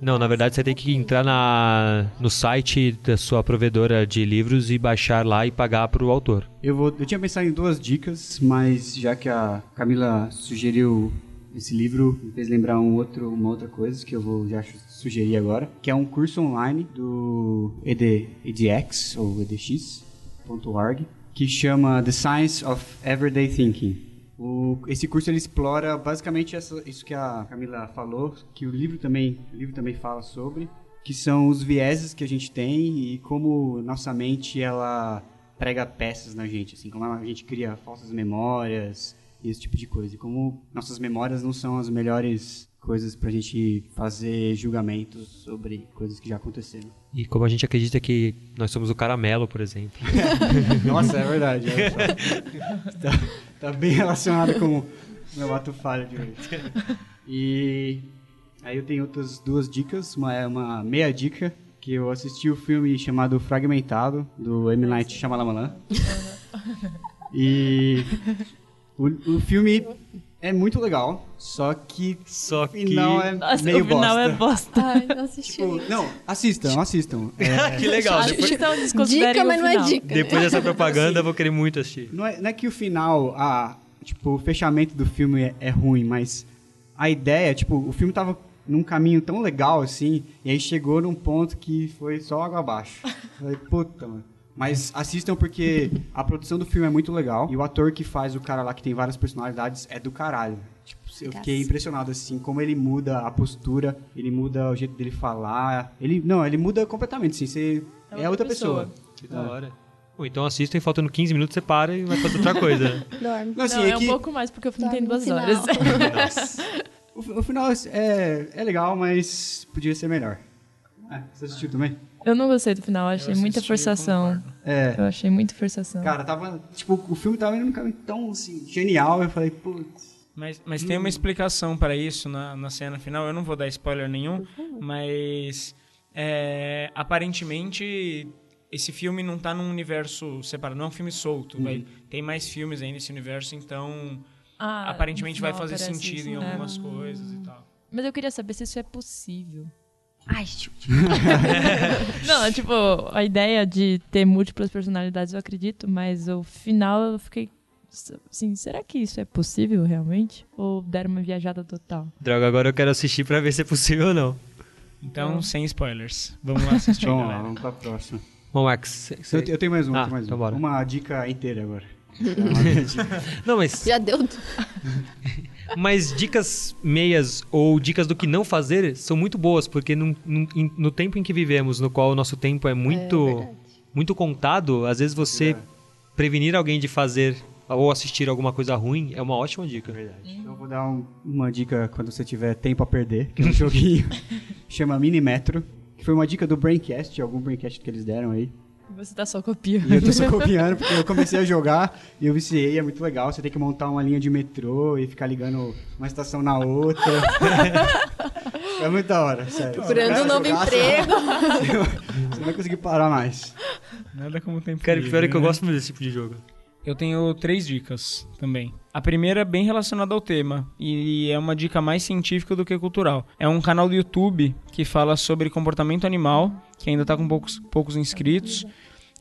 Não, na verdade você tem que entrar na, no site da sua provedora de livros e baixar lá e pagar pro autor. Eu, vou, eu tinha pensado em duas dicas, mas já que a Camila sugeriu esse livro, me fez lembrar um outro, uma outra coisa que eu vou já su- sugerir agora, que é um curso online do ED, EDX, ou edx.org, que chama The Science of Everyday Thinking. O- esse curso ele explora basicamente essa- isso que a Camila falou, que o livro também, o livro também fala sobre, que são os vieses que a gente tem e como nossa mente ela prega peças na gente, assim, como a gente cria falsas memórias e esse tipo de coisa. E como nossas memórias não são as melhores coisas pra gente fazer julgamentos sobre coisas que já aconteceram. E como a gente acredita que nós somos o caramelo, por exemplo. Nossa, é verdade. só. tá, tá bem relacionado com o meu ato falho de hoje. E aí eu tenho outras duas dicas. Uma é uma meia dica, que eu assisti o filme chamado Fragmentado, do M. Night Shyamalan. E o, o filme é muito legal, só que Só o final é Nossa, meio o final bosta. é bosta. Ai, não assisti. Tipo, não, assistam, assistam. É, que legal. Acho Depois, que então Dica, mas não é dica. depois dessa propaganda, eu vou querer muito assistir. Não é, não é que o final, a, tipo, o fechamento do filme é, é ruim, mas a ideia, tipo, o filme tava num caminho tão legal assim, e aí chegou num ponto que foi só água abaixo. Falei, puta, mano. Mas assistam porque a produção do filme é muito legal e o ator que faz o cara lá que tem várias personalidades é do caralho. Tipo, eu fiquei impressionado assim, como ele muda a postura, ele muda o jeito dele falar. Ele não, ele muda completamente, assim, você é, outra pessoa. Que da hora. Bom, então assistam e faltando 15 minutos você para e vai fazer outra coisa. Dorme. Não, assim, Não, é é um que- pouco mais, porque o filme tem duas horas. o final é, é legal, mas podia ser melhor. É, você assistiu também? Eu não gostei do final, achei Eu muita eu forçação. É. Eu achei muita forçação. Cara, tava. Tipo, o filme tava indo num caminho tão assim, genial. Eu falei, putz. Mas, mas tem uma explicação para isso na, na cena final. Eu não vou dar spoiler nenhum, mas é, aparentemente esse filme não tá num universo separado, não é um filme solto. vai- tem mais filmes aí nesse universo, então Ah, aparentemente vai fazer sentido isso, em né? algumas coisas e tal. Mas eu queria saber se isso é possível. Ai, tio. Não, tipo, a ideia de ter múltiplas personalidades eu acredito, mas o final eu fiquei assim, será que isso é possível realmente? Ou deram uma viajada total? Droga, agora eu quero assistir pra ver se é possível ou não. Então, sem spoilers. Vamos lá assistir, Vamos lá, galera. vamos pra próxima. Bom, Max, cê- cê- Eu, eu tenho mais um, Ah, tenho mais então um. bora. Uma dica inteira agora. Não, mas, Já deu. mas dicas meias ou dicas do que não fazer são muito boas, porque num- em- no tempo em que vivemos, no qual o nosso tempo é muito, muito contado, às vezes você prevenir alguém de fazer ou assistir alguma coisa ruim é uma ótima dica. Eu vou dar um- uma dica quando você tiver tempo a perder, que é um joguinho chama Mini Metro, que foi uma dica do Braincast, algum Braincast que eles deram aí. Você tá só copiando. E eu tô só copiando porque eu comecei a jogar e eu viciei, é muito legal. Você tem que montar uma linha de metrô e ficar ligando uma estação na outra. é muito da hora, sério. Procurando um novo Jogar, emprego. Você não vai conseguir parar mais. Nada como tempo Cara, e pior é que eu livre, né? gosto muito desse tipo de jogo. Eu tenho três dicas também. A primeira é bem relacionada ao tema e é uma dica mais científica do que cultural. É um canal do YouTube que fala sobre comportamento animal, que ainda está com poucos, poucos inscritos.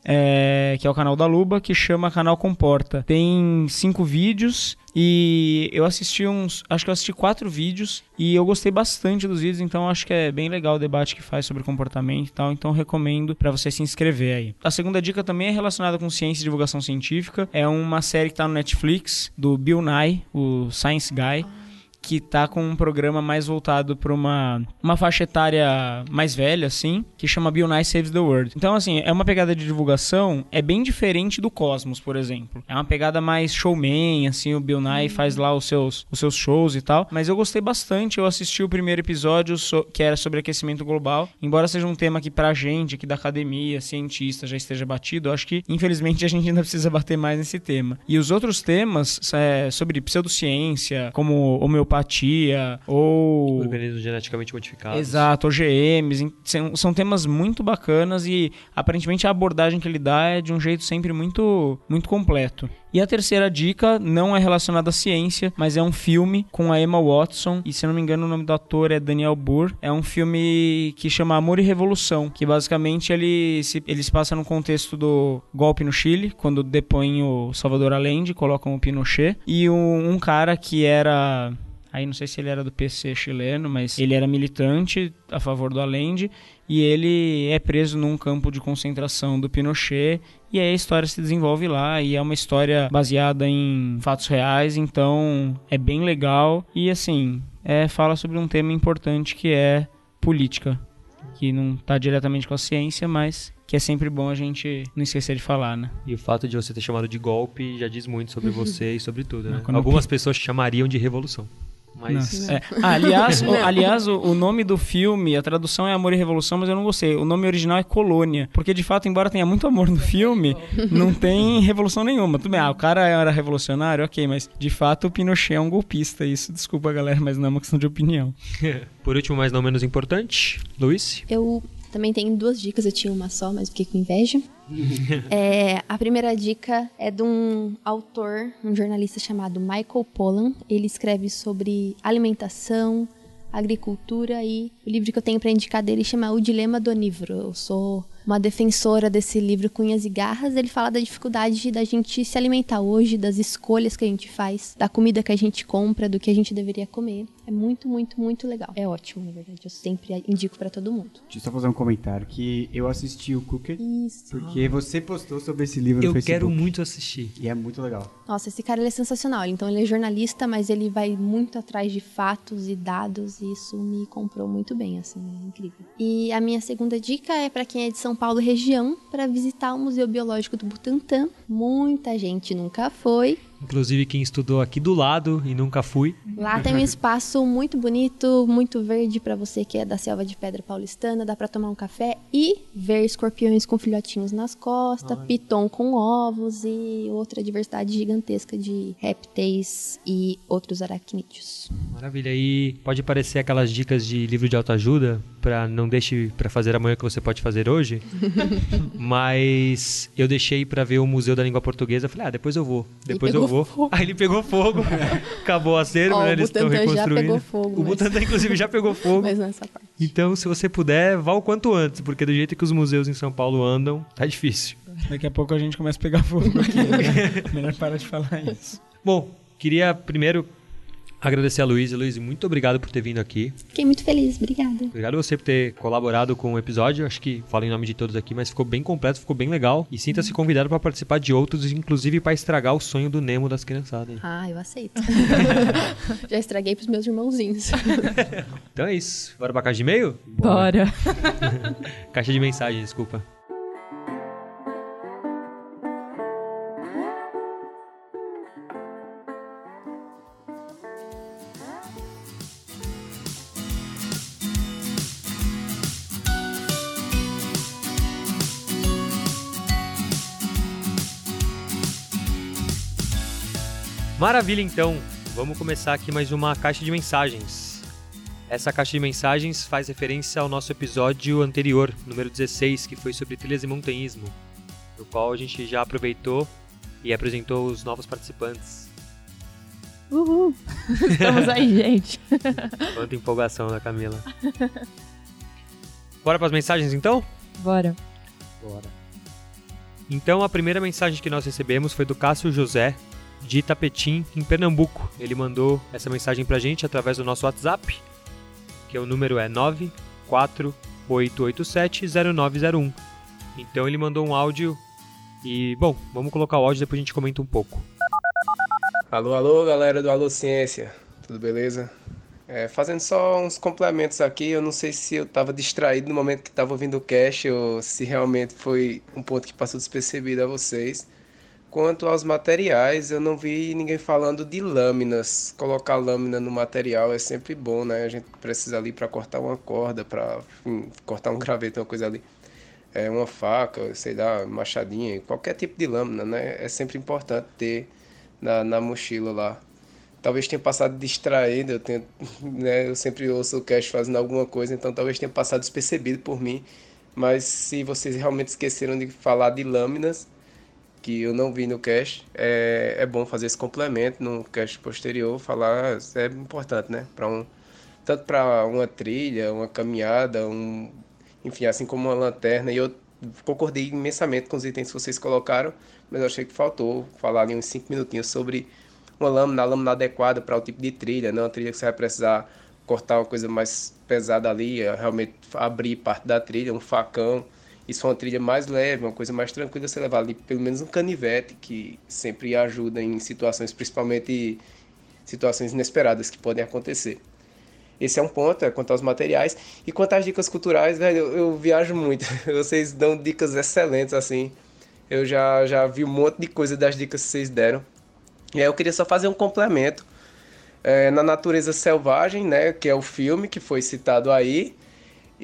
É, que é o canal da Luba, que chama Canal Comporta. Tem cinco vídeos e eu assisti uns. Acho que eu assisti quatro vídeos e eu gostei bastante dos vídeos, então acho que é bem legal o debate que faz sobre comportamento e tal. Então recomendo para você se inscrever aí. A segunda dica também é relacionada com ciência e divulgação científica. É uma série que tá no Netflix do Bill Nye, o Science Guy que tá com um programa mais voltado para uma, uma faixa etária mais velha, assim, que chama Bill Nye Saves the World. Então, assim, é uma pegada de divulgação, é bem diferente do Cosmos, por exemplo. É uma pegada mais showman, assim, o Bill Nye faz lá os seus, os seus shows e tal. Mas eu gostei bastante, eu assisti o primeiro episódio, so- que era sobre aquecimento global. Embora seja um tema que pra gente, aqui da academia, cientista, já esteja batido, eu acho que, infelizmente, a gente ainda precisa bater mais nesse tema. E os outros temas, é, sobre pseudociência, como homeopatia, ou... Organismos geneticamente modificados. Exato, OGMs, são temas muito bacanas e aparentemente a abordagem que ele dá é de um jeito sempre muito, muito completo. E a terceira dica não é relacionada à ciência, mas é um filme com a Emma Watson e se eu não me engano o nome do ator é Daniel Burr. É um filme que chama Amor e Revolução, que basicamente ele se, ele se passa no contexto do golpe no Chile, quando depõem o Salvador Allende, colocam o Pinochet, e um, um cara que era Aí não sei se ele era do PC chileno, mas ele era militante a favor do Allende e ele é preso num campo de concentração do Pinochet e aí a história se desenvolve lá e é uma história baseada em fatos reais, então é bem legal e assim, é, fala sobre um tema importante que é política, que não está diretamente com a ciência, mas que é sempre bom a gente não esquecer de falar, né? E o fato de você ter chamado de golpe já diz muito sobre você e sobre tudo, né? Algumas pessoas chamariam de revolução. Mas. É. Ah, aliás, o, aliás o, o nome do filme, a tradução é Amor e Revolução, mas eu não gostei. O nome original é Colônia. Porque, de fato, embora tenha muito amor no filme, não tem revolução nenhuma. Tudo bem, ah, o cara era revolucionário, ok, mas de fato o Pinochet é um golpista. Isso, desculpa, galera, mas não é uma questão de opinião. Por último, mas não menos importante, Luiz. Eu também tenho duas dicas, eu tinha uma só, mas fiquei com inveja. É, a primeira dica é de um autor, um jornalista chamado Michael Pollan. Ele escreve sobre alimentação, agricultura e o livro que eu tenho para indicar dele chama O Dilema do Onívoro. Eu sou uma defensora desse livro Cunhas e Garras. Ele fala da dificuldade da gente se alimentar hoje, das escolhas que a gente faz, da comida que a gente compra, do que a gente deveria comer. É muito, muito, muito legal. É ótimo, na verdade. Eu sempre indico para todo mundo. Deixa eu só fazer um comentário que eu assisti o Cooker Isso. porque você postou sobre esse livro no Eu Facebook. quero muito assistir. E é muito legal. Nossa, esse cara ele é sensacional. Então ele é jornalista, mas ele vai muito atrás de fatos e dados e isso me comprou muito bem, assim, é incrível. E a minha segunda dica é para quem é de São Paulo região para visitar o Museu Biológico do Butantã. Muita gente nunca foi. Inclusive quem estudou aqui do lado e nunca fui. Lá tem um espaço muito bonito, muito verde para você que é da selva de pedra paulistana, dá para tomar um café e ver escorpiões com filhotinhos nas costas, piton com ovos e outra diversidade gigantesca de répteis e outros aracnídeos. Maravilha. E pode parecer aquelas dicas de livro de autoajuda para não deixe para fazer amanhã que você pode fazer hoje. Mas eu deixei para ver o Museu da Língua Portuguesa. Falei, ah, depois eu vou. Depois eu vou. fogo. Aí ele pegou fogo. Acabou a cena, Ó, né? o eles estão Butantã já reconstruindo. pegou fogo, O mas- Butantã, inclusive, já pegou fogo. Mas nessa parte. Então, se você puder, vá o quanto antes, porque do jeito que os museus em São Paulo andam, tá difícil. Daqui a pouco a gente começa a pegar fogo aqui. né? Melhor parar de falar isso. Bom, queria primeiro agradecer a Luísa. Luísa, muito obrigado por ter vindo aqui. Fiquei muito feliz, obrigada. Obrigado você por ter colaborado com o episódio. Acho que falo em nome de todos aqui, mas ficou bem completo, ficou bem legal. E sinta-se convidado para participar de outros, inclusive para estragar o sonho do Nemo das criançadas. Ah, eu aceito. Já estraguei pros meus irmãozinhos. Então é isso. Bora pra caixa de e-mail? Bora. Caixa de mensagem, desculpa. Maravilha, então. Vamos começar aqui mais uma caixa de mensagens. Essa caixa de mensagens faz referência ao nosso episódio anterior, número 16, que foi sobre trilhas e montanhismo, no qual a gente já aproveitou e apresentou os novos participantes. Uhul. Estamos aí, gente. Quanta empolgação da Camila. Bora para as mensagens então? Bora. Bora. Então a primeira mensagem que nós recebemos foi do Cássio José, de Itapetim, em Pernambuco. Ele mandou essa mensagem pra gente através do nosso WhatsApp, que o número é 948870901. Então ele mandou um áudio e, bom, vamos colocar o áudio depois a gente comenta um pouco. Alô, alô, galera do Alô Ciência, tudo beleza? É, fazendo só uns complementos aqui, eu não sei se eu estava distraído no momento que estava ouvindo o cast ou se realmente foi um ponto que passou despercebido a vocês. Quanto aos materiais, eu não vi ninguém falando de lâminas. Colocar lâmina no material é sempre bom, né? A gente precisa ali para cortar uma corda, para cortar um graveto, uma coisa ali. É uma faca, sei lá, machadinha, qualquer tipo de lâmina, né? É sempre importante ter na, na mochila lá. Talvez tenha passado distraído, eu, né, eu sempre ouço o cast fazendo alguma coisa, então talvez tenha passado despercebido por mim. Mas se vocês realmente esqueceram de falar de lâminas, que eu não vi no cast, é, é bom fazer esse complemento no cast posterior, falar, é importante, né? Pra um, tanto para uma trilha, uma caminhada, um, enfim, assim como uma lanterna, e eu concordei imensamente com os itens que vocês colocaram, mas eu achei que faltou falar ali uns 5 minutinhos sobre uma lâmina, a lâmina adequada para o tipo de trilha, não uma trilha que você vai precisar cortar uma coisa mais pesada ali, é realmente abrir parte da trilha, um facão. Isso for uma trilha mais leve, uma coisa mais tranquila, você levar ali pelo menos um canivete, que sempre ajuda em situações, principalmente situações inesperadas que podem acontecer. Esse é um ponto, é quanto aos materiais. E quanto às dicas culturais, velho, eu, eu viajo muito. Vocês dão dicas excelentes, assim. Eu já, já vi um monte de coisa das dicas que vocês deram. E aí eu queria só fazer um complemento. é, Na Natureza Selvagem, né, que é o filme que foi citado aí.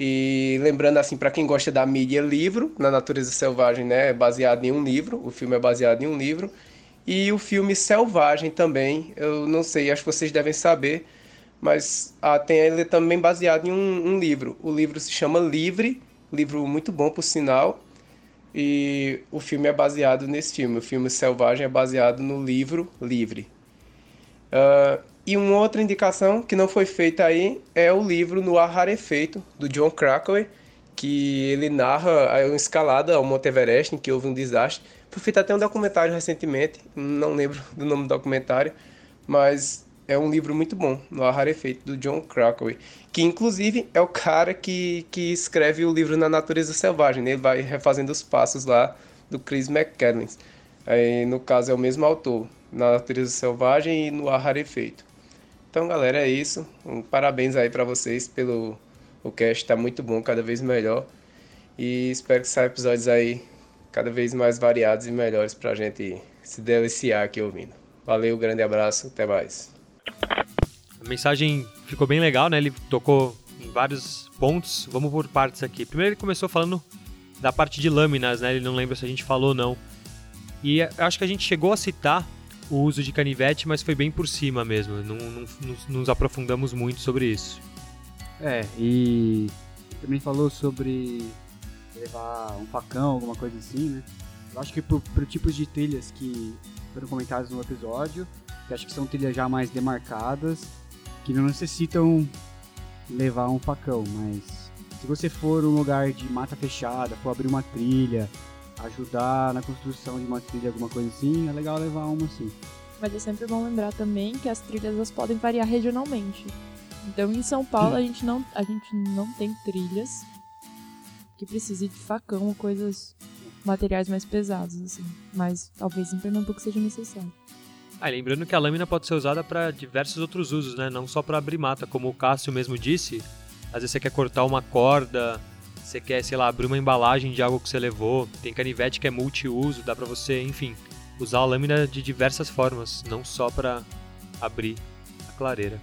E lembrando assim, para quem gosta da mídia livro, Na Natureza Selvagem, né, é baseado em um livro, o filme é baseado em um livro. E o filme Selvagem também, eu não sei, acho que vocês devem saber, mas ah, tem ele também baseado em um, um livro. O livro se chama Livre, livro muito bom por sinal. E o filme é baseado nesse filme. O filme Selvagem é baseado no livro Livre. Uh, e uma outra indicação que não foi feita aí é o livro No Ar Rarefeito, do John Krakauer, que ele narra a escalada ao Monte Everest, em que houve um desastre. Foi feito até um documentário recentemente, não lembro do nome do documentário, mas é um livro muito bom, No Ar Rarefeito, do John Krakauer, que inclusive é o cara que, que escreve o livro Na Natureza Selvagem, né? ele vai refazendo os passos lá do Chris McCandless. Aí, no caso, é o mesmo autor, Na Natureza Selvagem e No Ar Rarefeito. Então, galera, é isso. Um parabéns aí para vocês pelo o cast, tá muito bom, cada vez melhor. E espero que saiam episódios aí cada vez mais variados e melhores pra gente se deliciar aqui ouvindo. Valeu, grande abraço, até mais. A mensagem ficou bem legal, né? Ele tocou em vários pontos. Vamos por partes aqui. Primeiro ele começou falando da parte de lâminas, né? Ele não lembra se a gente falou ou não. E acho que a gente chegou a citar o uso de canivete, mas foi bem por cima mesmo. Não, não, não nos aprofundamos muito sobre isso. É, e também falou sobre levar um facão, alguma coisa assim, né? Eu acho que pro tipos de trilhas que foram comentados no episódio, que acho que são trilhas já mais demarcadas, que não necessitam levar um facão, mas se você for um lugar de mata fechada, for abrir uma trilha, ajudar na construção de uma trilha, alguma coisa assim, é legal levar uma assim. Mas é sempre bom lembrar também que as trilhas elas podem variar regionalmente. Então em São Paulo a gente não, a gente não tem trilhas que precisem de facão ou coisas, materiais mais pesados, assim. Mas talvez em Pernambuco seja necessário. Ah, lembrando que a lâmina pode ser usada para diversos outros usos, né? Não só para abrir mata, como o Cássio mesmo disse. Às vezes você quer cortar uma corda, você quer, sei lá, abrir uma embalagem de algo que você levou. Tem canivete que é multiuso, dá para você, enfim, usar a lâmina de diversas formas, não só para abrir a clareira.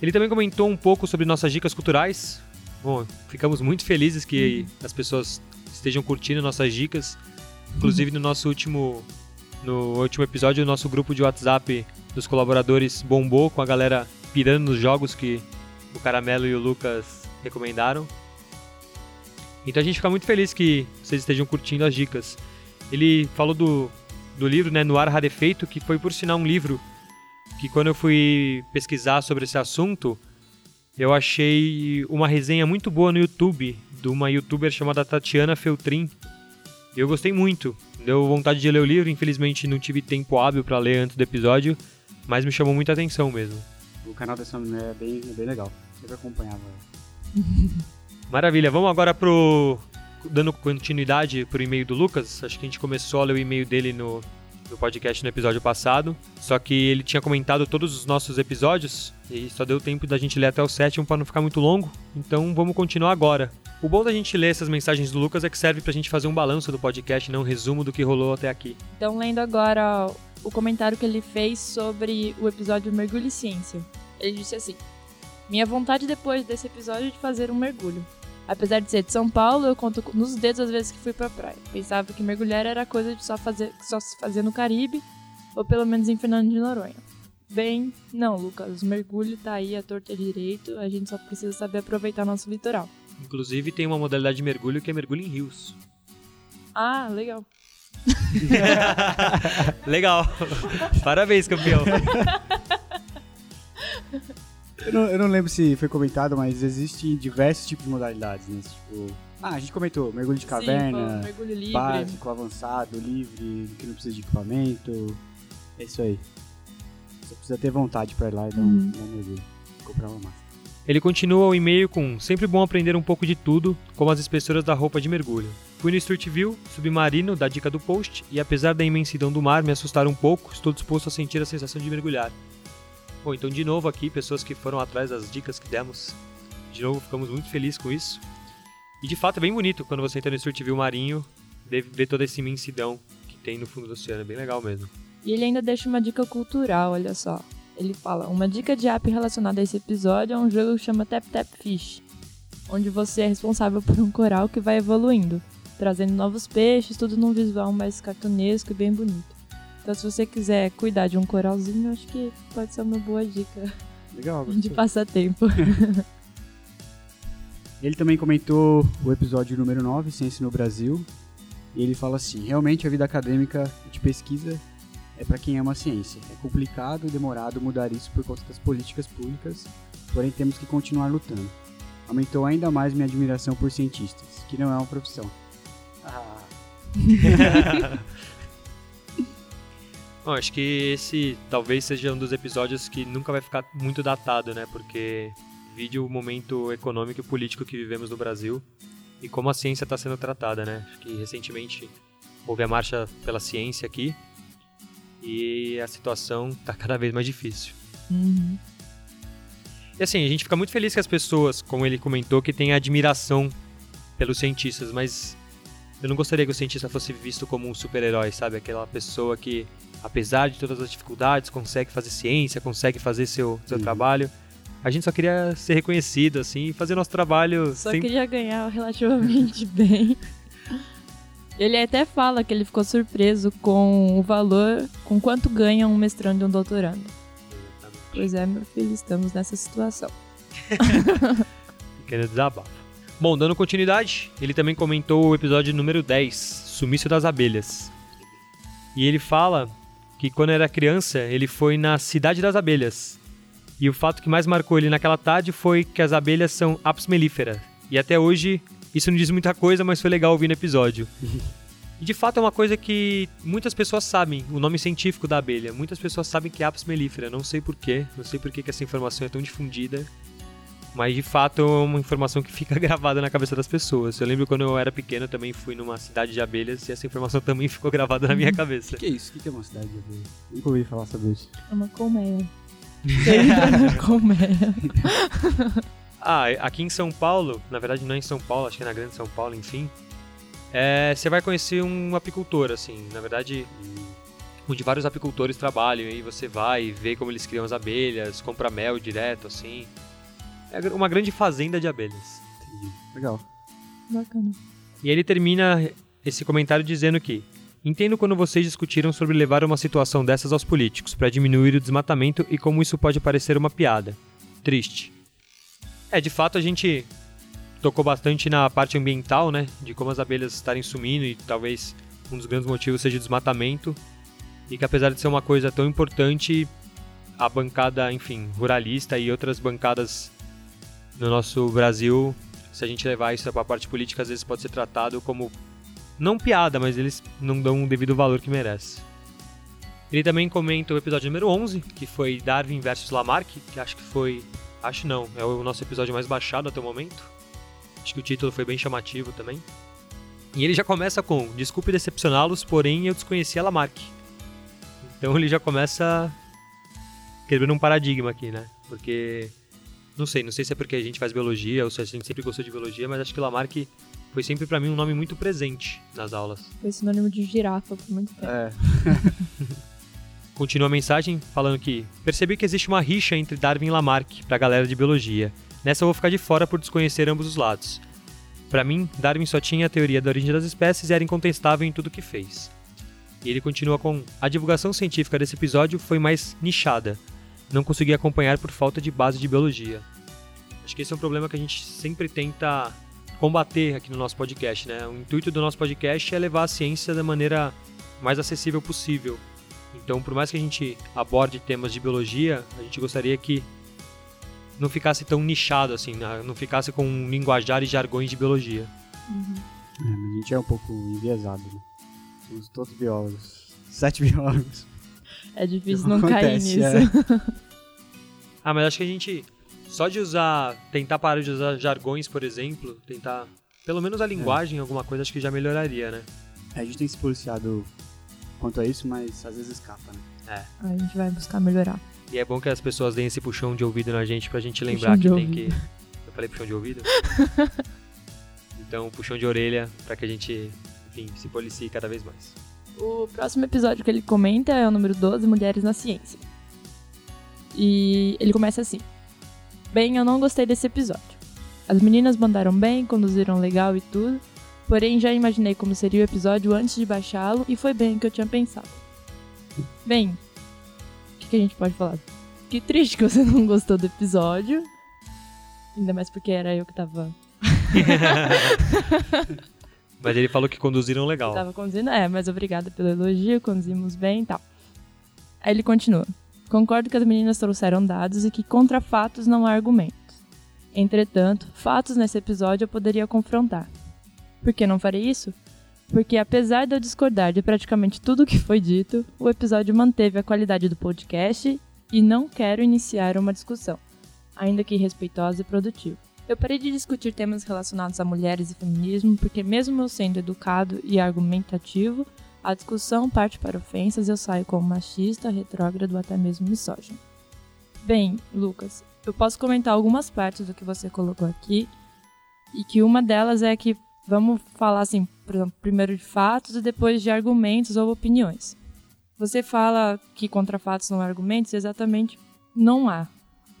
Ele também comentou um pouco sobre nossas dicas culturais. Bom, ficamos muito felizes que as pessoas estejam curtindo nossas dicas. Inclusive no nosso último no último episódio, o nosso grupo de WhatsApp dos colaboradores bombou com a galera pirando nos jogos que o Caramelo e o Lucas recomendaram. Então a gente fica muito feliz que vocês estejam curtindo as dicas. Ele falou do, do livro, né, No Ar Rarefeito, que foi por sinal um livro que quando eu fui pesquisar sobre esse assunto, eu achei uma resenha muito boa no YouTube, de uma youtuber chamada Tatiana Feltrin. Eu gostei muito. Deu vontade de ler o livro, infelizmente não tive tempo hábil para ler antes do episódio, mas me chamou muita atenção mesmo. O canal dessa mulher é bem, é bem legal. Sempre acompanhava. Maravilha, vamos agora pro. Dando continuidade pro e-mail do Lucas. Acho que a gente começou a ler o e-mail dele no, no podcast no episódio passado. Só que ele tinha comentado todos os nossos episódios e só deu tempo da gente ler até o sétimo para não ficar muito longo. Então vamos continuar agora. O bom da gente ler essas mensagens do Lucas é que serve pra gente fazer um balanço do podcast, não um resumo do que rolou até aqui. Então, lendo agora o comentário que ele fez sobre o episódio Mergulho e Ciência. Ele disse assim: Minha vontade depois desse episódio é de fazer um mergulho. Apesar de ser de São Paulo, eu conto nos dedos as vezes que fui pra praia. Pensava que mergulhar era coisa de só, fazer, só se fazer no Caribe, ou pelo menos em Fernando de Noronha. Bem, não, Lucas, o mergulho tá aí a torta direito, a gente só precisa saber aproveitar nosso litoral. Inclusive tem uma modalidade de mergulho que é mergulho em rios. Ah, legal. Legal. Parabéns, campeão. Eu não, eu não lembro se foi comentado, mas existem diversos tipos de modalidades, né? Tipo, ah, a gente comentou, mergulho de caverna, Sim, mergulho livre. básico, avançado, livre, que não precisa de equipamento. É isso aí. Você precisa ter vontade pra ir lá e dar um, Uhum. dar um mergulho. Comprar uma massa. Ele continua o e-mail com sempre bom aprender um pouco de tudo, como as espessuras da roupa de mergulho. Fui no Street View, submarino, da dica do post, e apesar da imensidão do mar me assustar um pouco, estou disposto a sentir a sensação de mergulhar. Bom, então de novo aqui, pessoas que foram atrás das dicas que demos. De novo, ficamos muito felizes com isso. E de fato é bem bonito quando você entra no Street View marinho, ver toda essa imensidão que tem no fundo do oceano, é bem legal mesmo. E ele ainda deixa uma dica cultural, olha só. Ele fala: Uma dica de app relacionada a esse episódio é um jogo que chama Tap Tap Fish, onde você é responsável por um coral que vai evoluindo, trazendo novos peixes, tudo num visual mais cartunesco e bem bonito. Então, se você quiser cuidar de um coralzinho, acho que pode ser uma boa dica Legal, de gostei. passatempo. Ele também comentou o episódio número 9, Ciência no Brasil. E ele fala assim: realmente a vida acadêmica de pesquisa é para quem ama a ciência. É complicado e demorado mudar isso por conta das políticas públicas, porém temos que continuar lutando. Aumentou ainda mais minha admiração por cientistas, que não é uma profissão. Ah, Bom, acho que esse talvez seja um dos episódios que nunca vai ficar muito datado, né? Porque vide o momento econômico e político que vivemos no Brasil e como a ciência está sendo tratada, né? Acho que recentemente houve a marcha pela ciência aqui e a situação está cada vez mais difícil. Uhum. E assim, a gente fica muito feliz que as pessoas, como ele comentou, que têm admiração pelos cientistas, mas eu não gostaria que o cientista fosse visto como um super-herói, sabe? Aquela pessoa que, apesar de todas as dificuldades, consegue fazer ciência, consegue fazer seu, seu trabalho. A gente só queria ser reconhecido, assim, e fazer nosso trabalho Só sem... queria ganhar relativamente bem. Ele até fala que ele ficou surpreso com o valor, com quanto ganha um mestrando e um doutorando. Pois é, meu filho, estamos nessa situação. Pequeno desabafo. Bom, dando continuidade, ele também comentou o episódio número 10, Sumiço das Abelhas. E ele fala que quando era criança, ele foi na Cidade das Abelhas. E o fato que mais marcou ele naquela tarde foi que as abelhas são apis mellifera. E até hoje, isso não diz muita coisa, mas foi legal ouvir no episódio. E de fato é uma coisa que muitas pessoas sabem, o nome científico da abelha. Muitas pessoas sabem que é apis mellifera, não sei porquê, não sei por que essa informação é tão difundida. Mas de fato é uma informação que fica gravada na cabeça das pessoas. Eu lembro quando eu era pequeno, eu também fui numa cidade de abelhas e essa informação também ficou gravada na minha cabeça. o que é isso? O que é uma cidade de abelha? Nunca ouvi falar sobre isso. É uma colmeia. Você entra na colmeia. Ah, aqui em São Paulo, na verdade não é em São Paulo, acho que é na Grande São Paulo, enfim. é, você vai conhecer um apicultor, assim, na verdade, onde vários apicultores trabalham, e aí você vai e vê como eles criam as abelhas, compra mel direto, assim. É uma grande fazenda de abelhas. Legal. Bacana. E aí ele termina esse comentário dizendo que Entendo quando vocês discutiram sobre levar uma situação dessas aos políticos para diminuir o desmatamento e como isso pode parecer uma piada. Triste. É, de fato a gente tocou bastante na parte ambiental, né? De como as abelhas estarem sumindo e talvez um dos grandes motivos seja o desmatamento. E que apesar de ser uma coisa tão importante, a bancada, enfim, ruralista e outras bancadas no nosso Brasil, se a gente levar isso para a parte política, às vezes pode ser tratado como não piada, mas eles não dão o devido valor que merece. Ele também comenta o episódio número 11, que foi Darwin versus Lamarck, que acho que foi, acho não, é o nosso episódio mais baixado até o momento. Acho que o título foi bem chamativo também. E ele já começa com: Desculpe decepcioná-los, porém eu desconhecia Lamarck. Então ele já começa quebrando um paradigma aqui, né? Porque não sei, não sei se é porque a gente faz biologia ou se a gente sempre gostou de biologia, mas acho que Lamarck foi sempre pra mim um nome muito presente nas aulas. Foi sinônimo de girafa por muito tempo. É. Continua a mensagem falando que percebi que existe uma rixa entre Darwin e Lamarck pra galera de biologia. Nessa eu vou ficar de fora por desconhecer ambos os lados. Para mim, Darwin só tinha a teoria da origem das espécies e era incontestável em tudo que fez. E ele continua com: A divulgação científica desse episódio foi mais nichada. Não consegui acompanhar por falta de base de biologia. Acho que esse é um problema que a gente sempre tenta combater aqui no nosso podcast, né? O intuito do nosso podcast é levar a ciência da maneira mais acessível possível. Então, por mais que a gente aborde temas de biologia, a gente gostaria que não ficasse tão nichado assim, né? não ficasse com um linguajar e jargões de biologia. É, mas a gente é um pouco enviesado, né? Somos todos biólogos. Sete biólogos. É difícil não cair Acontece, nisso. Ah, mas acho que a gente só de usar, tentar parar de usar jargões, por exemplo, tentar pelo menos a linguagem, alguma coisa, acho que já melhoraria, né? É, a gente tem se policiado quanto a isso, mas às vezes escapa, né? É. A gente vai buscar melhorar. E é bom que as pessoas deem esse puxão de ouvido na gente pra gente lembrar Puxão que tem ouvido. que. Eu falei puxão de ouvido? então, puxão de orelha pra que a gente, enfim, se policie cada vez mais. O próximo episódio que ele comenta é o número 12, Mulheres na Ciência. E ele começa assim: Bem, eu não gostei desse episódio. As meninas mandaram bem, conduziram legal e tudo, porém já imaginei como seria o episódio antes de baixá-lo e foi bem o que eu tinha pensado. Bem, o que, que a gente pode falar? Que triste que você não gostou do episódio. Ainda mais porque era eu que tava. Mas ele falou que conduziram legal. Tava conduzindo, é, mas obrigada pelo elogio, conduzimos bem e tal. Aí ele continua. Concordo que as meninas trouxeram dados e que contra fatos não há argumentos. Entretanto, fatos nesse episódio eu poderia confrontar. Por que não farei isso? Porque apesar de eu discordar de praticamente tudo o que foi dito, o episódio manteve a qualidade do podcast e não quero iniciar uma discussão, ainda que respeitosa e produtiva. Eu parei de discutir temas relacionados a mulheres e feminismo porque, mesmo eu sendo educado e argumentativo, a discussão parte para ofensas e eu saio como machista, retrógrado até mesmo misógino. Bem, Lucas, eu posso comentar algumas partes do que você colocou aqui e que uma delas é que vamos falar assim, exemplo, primeiro de fatos e depois de argumentos ou opiniões. Você fala que contra fatos não há argumentos, exatamente não há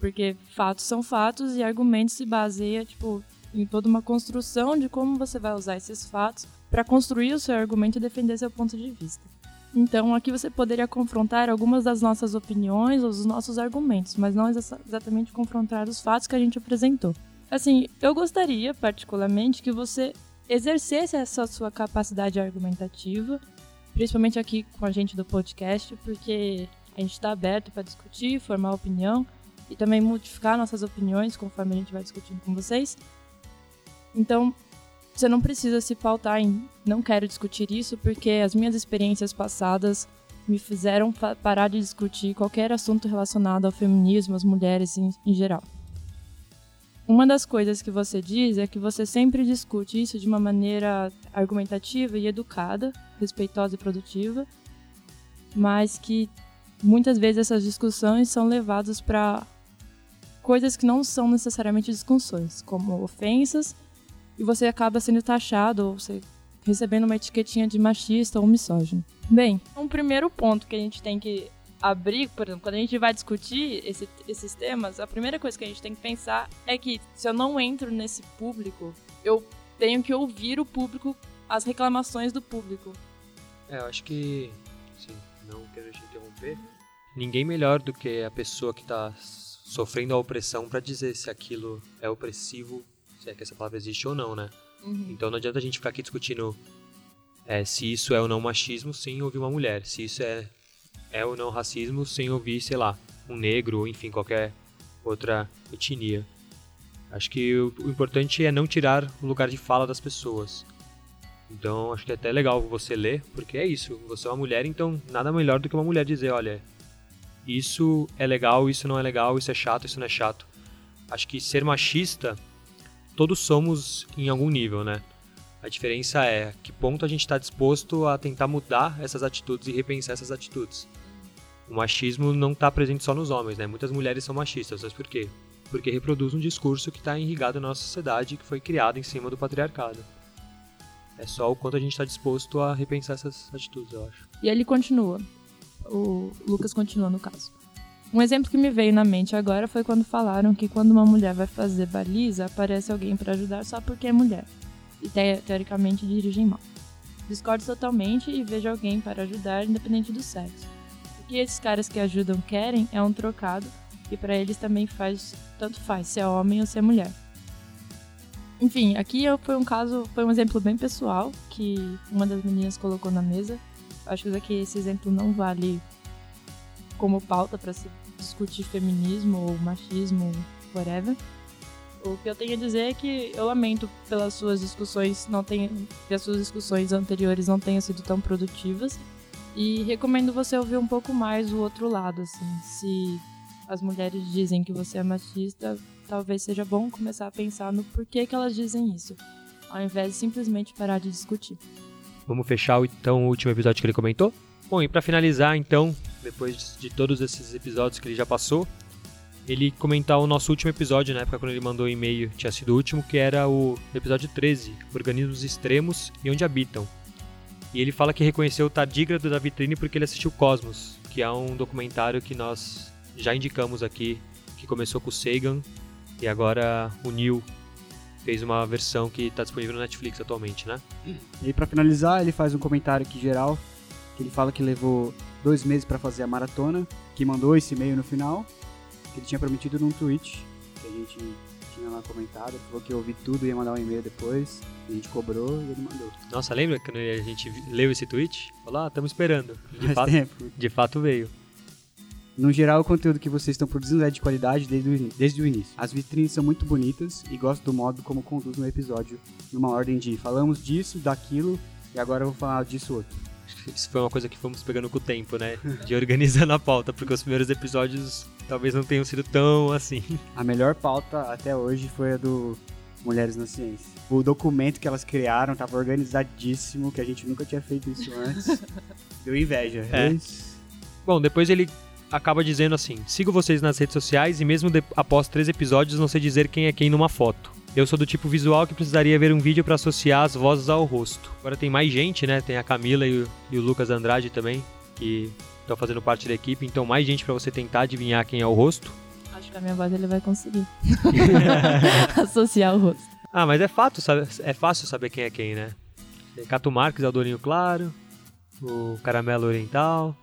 porque fatos são fatos e argumentos se baseia tipo em toda uma construção de como você vai usar esses fatos para construir o seu argumento e defender seu ponto de vista. Então, aqui você poderia confrontar algumas das nossas opiniões ou os nossos argumentos, mas não exatamente confrontar os fatos que a gente apresentou. Assim, eu gostaria, particularmente, que você exercesse essa sua capacidade argumentativa, principalmente aqui com a gente do podcast, porque a gente está aberto para discutir, formar opinião, e também modificar nossas opiniões conforme a gente vai discutindo com vocês. Então, você não precisa se pautar em não quero discutir isso porque as minhas experiências passadas me fizeram parar de discutir qualquer assunto relacionado ao feminismo, às mulheres em, em geral. Uma das coisas que você diz é que você sempre discute isso de uma maneira argumentativa e educada, respeitosa e produtiva, mas que muitas vezes essas discussões são levadas para coisas que não são necessariamente discussões, como ofensas, e você acaba sendo taxado ou você recebendo uma etiquetinha de machista ou misógino. Bem, um primeiro ponto que a gente tem que abrir, por exemplo, quando a gente vai discutir esse, esses temas, a primeira coisa que a gente tem que pensar é que se eu não entro nesse público, eu tenho que ouvir o público, as reclamações do público. É, eu acho que, sim, não quero te interromper, ninguém melhor do que a pessoa que está sofrendo a opressão para dizer se aquilo é opressivo, se é que essa palavra existe ou não, né? Uhum. Então não adianta a gente ficar aqui discutindo é, se isso é ou não machismo sem ouvir uma mulher, se isso é, é ou não racismo sem ouvir, sei lá, um negro ou enfim, qualquer outra etnia. Acho que o, o importante é não tirar o lugar de fala das pessoas. Então acho que é até legal você ler, porque é isso, você é uma mulher, então nada melhor do que uma mulher dizer, olha, isso é legal, isso não é legal, isso é chato, isso não é chato. Acho que ser machista, todos somos em algum nível, né? A diferença é que ponto a gente está disposto a tentar mudar essas atitudes e repensar essas atitudes. O machismo não está presente só nos homens, né? Muitas mulheres são machistas, mas por quê? Porque reproduz um discurso que está irrigado na nossa sociedade que foi criado em cima do patriarcado. É só o quanto a gente está disposto a repensar essas atitudes, eu acho. E ele continua o Lucas continua no caso. Um exemplo que me veio na mente agora foi quando falaram que quando uma mulher vai fazer baliza, aparece alguém para ajudar só porque é mulher. E te teoricamente dirigem mal. Discordo totalmente e vejo alguém para ajudar independente do sexo. O que esses caras que ajudam querem é um trocado e para eles também faz tanto faz se é homem ou se é mulher. Enfim, aqui foi um caso, foi um exemplo bem pessoal que uma das meninas colocou na mesa Acho que esse exemplo não vale como pauta para se discutir feminismo ou machismo, whatever. O que eu tenho a dizer é que eu lamento pelas suas discussões não tenham, que as suas discussões anteriores não tenham sido tão produtivas e recomendo você ouvir um pouco mais o outro lado, assim. Se as mulheres dizem que você é machista, talvez seja bom começar a pensar no porquê que elas dizem isso, ao invés de simplesmente parar de discutir. Vamos fechar então o último episódio que ele comentou? Bom, e para finalizar então, depois de todos esses episódios que ele já passou, ele comentar o nosso último episódio, na época quando ele mandou o e-mail, tinha sido o último, que era o episódio 13, Organismos Extremos e Onde Habitam. E ele fala que reconheceu o tardígrado da vitrine porque ele assistiu Cosmos, que é um documentário que nós já indicamos aqui, que começou com o Sagan e agora o Neil fez uma versão que está disponível no Netflix atualmente, né? E pra finalizar, ele faz um comentário aqui geral, que ele fala que levou dois meses pra fazer a maratona, que mandou esse e-mail no final, que ele tinha prometido num tweet, que a gente tinha lá comentado, falou que eu ouvi tudo e ia mandar um e-mail depois, a gente cobrou e ele mandou. Nossa, lembra quando a gente leu esse tweet? Falou, ah, estamos esperando. De Faz fato, tempo. de fato veio. No geral, o conteúdo que vocês estão produzindo é de qualidade desde o, desde o início. As vitrines são muito bonitas e gosto do modo como conduzem o episódio, numa ordem de falamos disso, daquilo, e agora eu vou falar disso outro. Isso foi uma coisa que fomos pegando com o tempo, né? De organizando a pauta, porque os primeiros episódios talvez não tenham sido tão assim. A melhor pauta até hoje foi a do Mulheres na Ciência. O documento que elas criaram estava organizadíssimo, que a gente nunca tinha feito isso antes. Deu inveja. É. Mas- Bom, depois ele acaba dizendo assim: sigo vocês nas redes sociais e mesmo de- após três episódios não sei dizer quem é quem numa foto. Eu sou do tipo visual que precisaria ver um vídeo pra associar as vozes ao rosto. Agora tem mais gente, né? Tem a Camila e o, e o Lucas Andrade também, que estão fazendo parte da equipe. Então mais gente pra você tentar adivinhar quem é o rosto. Acho que a minha voz ele vai conseguir. Associar o rosto. Ah, mas é fato, sabe? É fácil saber quem é quem, né? Cato Marques é o Dorinho Claro, o Caramelo Oriental,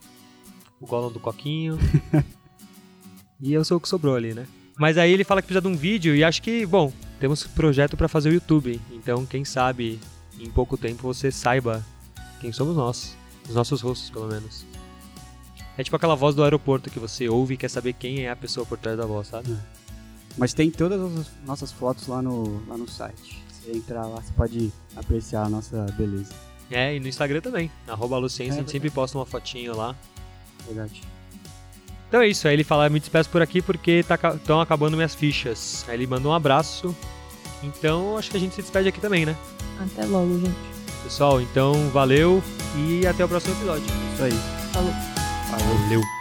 o Gollum do Coquinho. e eu sou o que sobrou ali, né? Mas aí ele fala que precisa de um vídeo e acho que, bom, temos projeto pra fazer o YouTube. Então, quem sabe em pouco tempo você saiba quem somos nós. Os nossos rostos, pelo menos. É tipo aquela voz do aeroporto que você ouve e quer saber quem é a pessoa por trás da voz, sabe? Mas tem todas as nossas fotos lá no, lá no site. Você entrar lá, você pode apreciar a nossa beleza. É, e no Instagram também. Arroba Luciência, É a gente sempre posta uma fotinho lá. Verdade. Então é isso, aí ele fala, me despeço por aqui porque estão acabando minhas fichas. Aí ele manda um abraço. Então acho que a gente se despede aqui também, né? Até logo, gente. Pessoal, então valeu e até o próximo episódio. Isso aí. Falou. Valeu.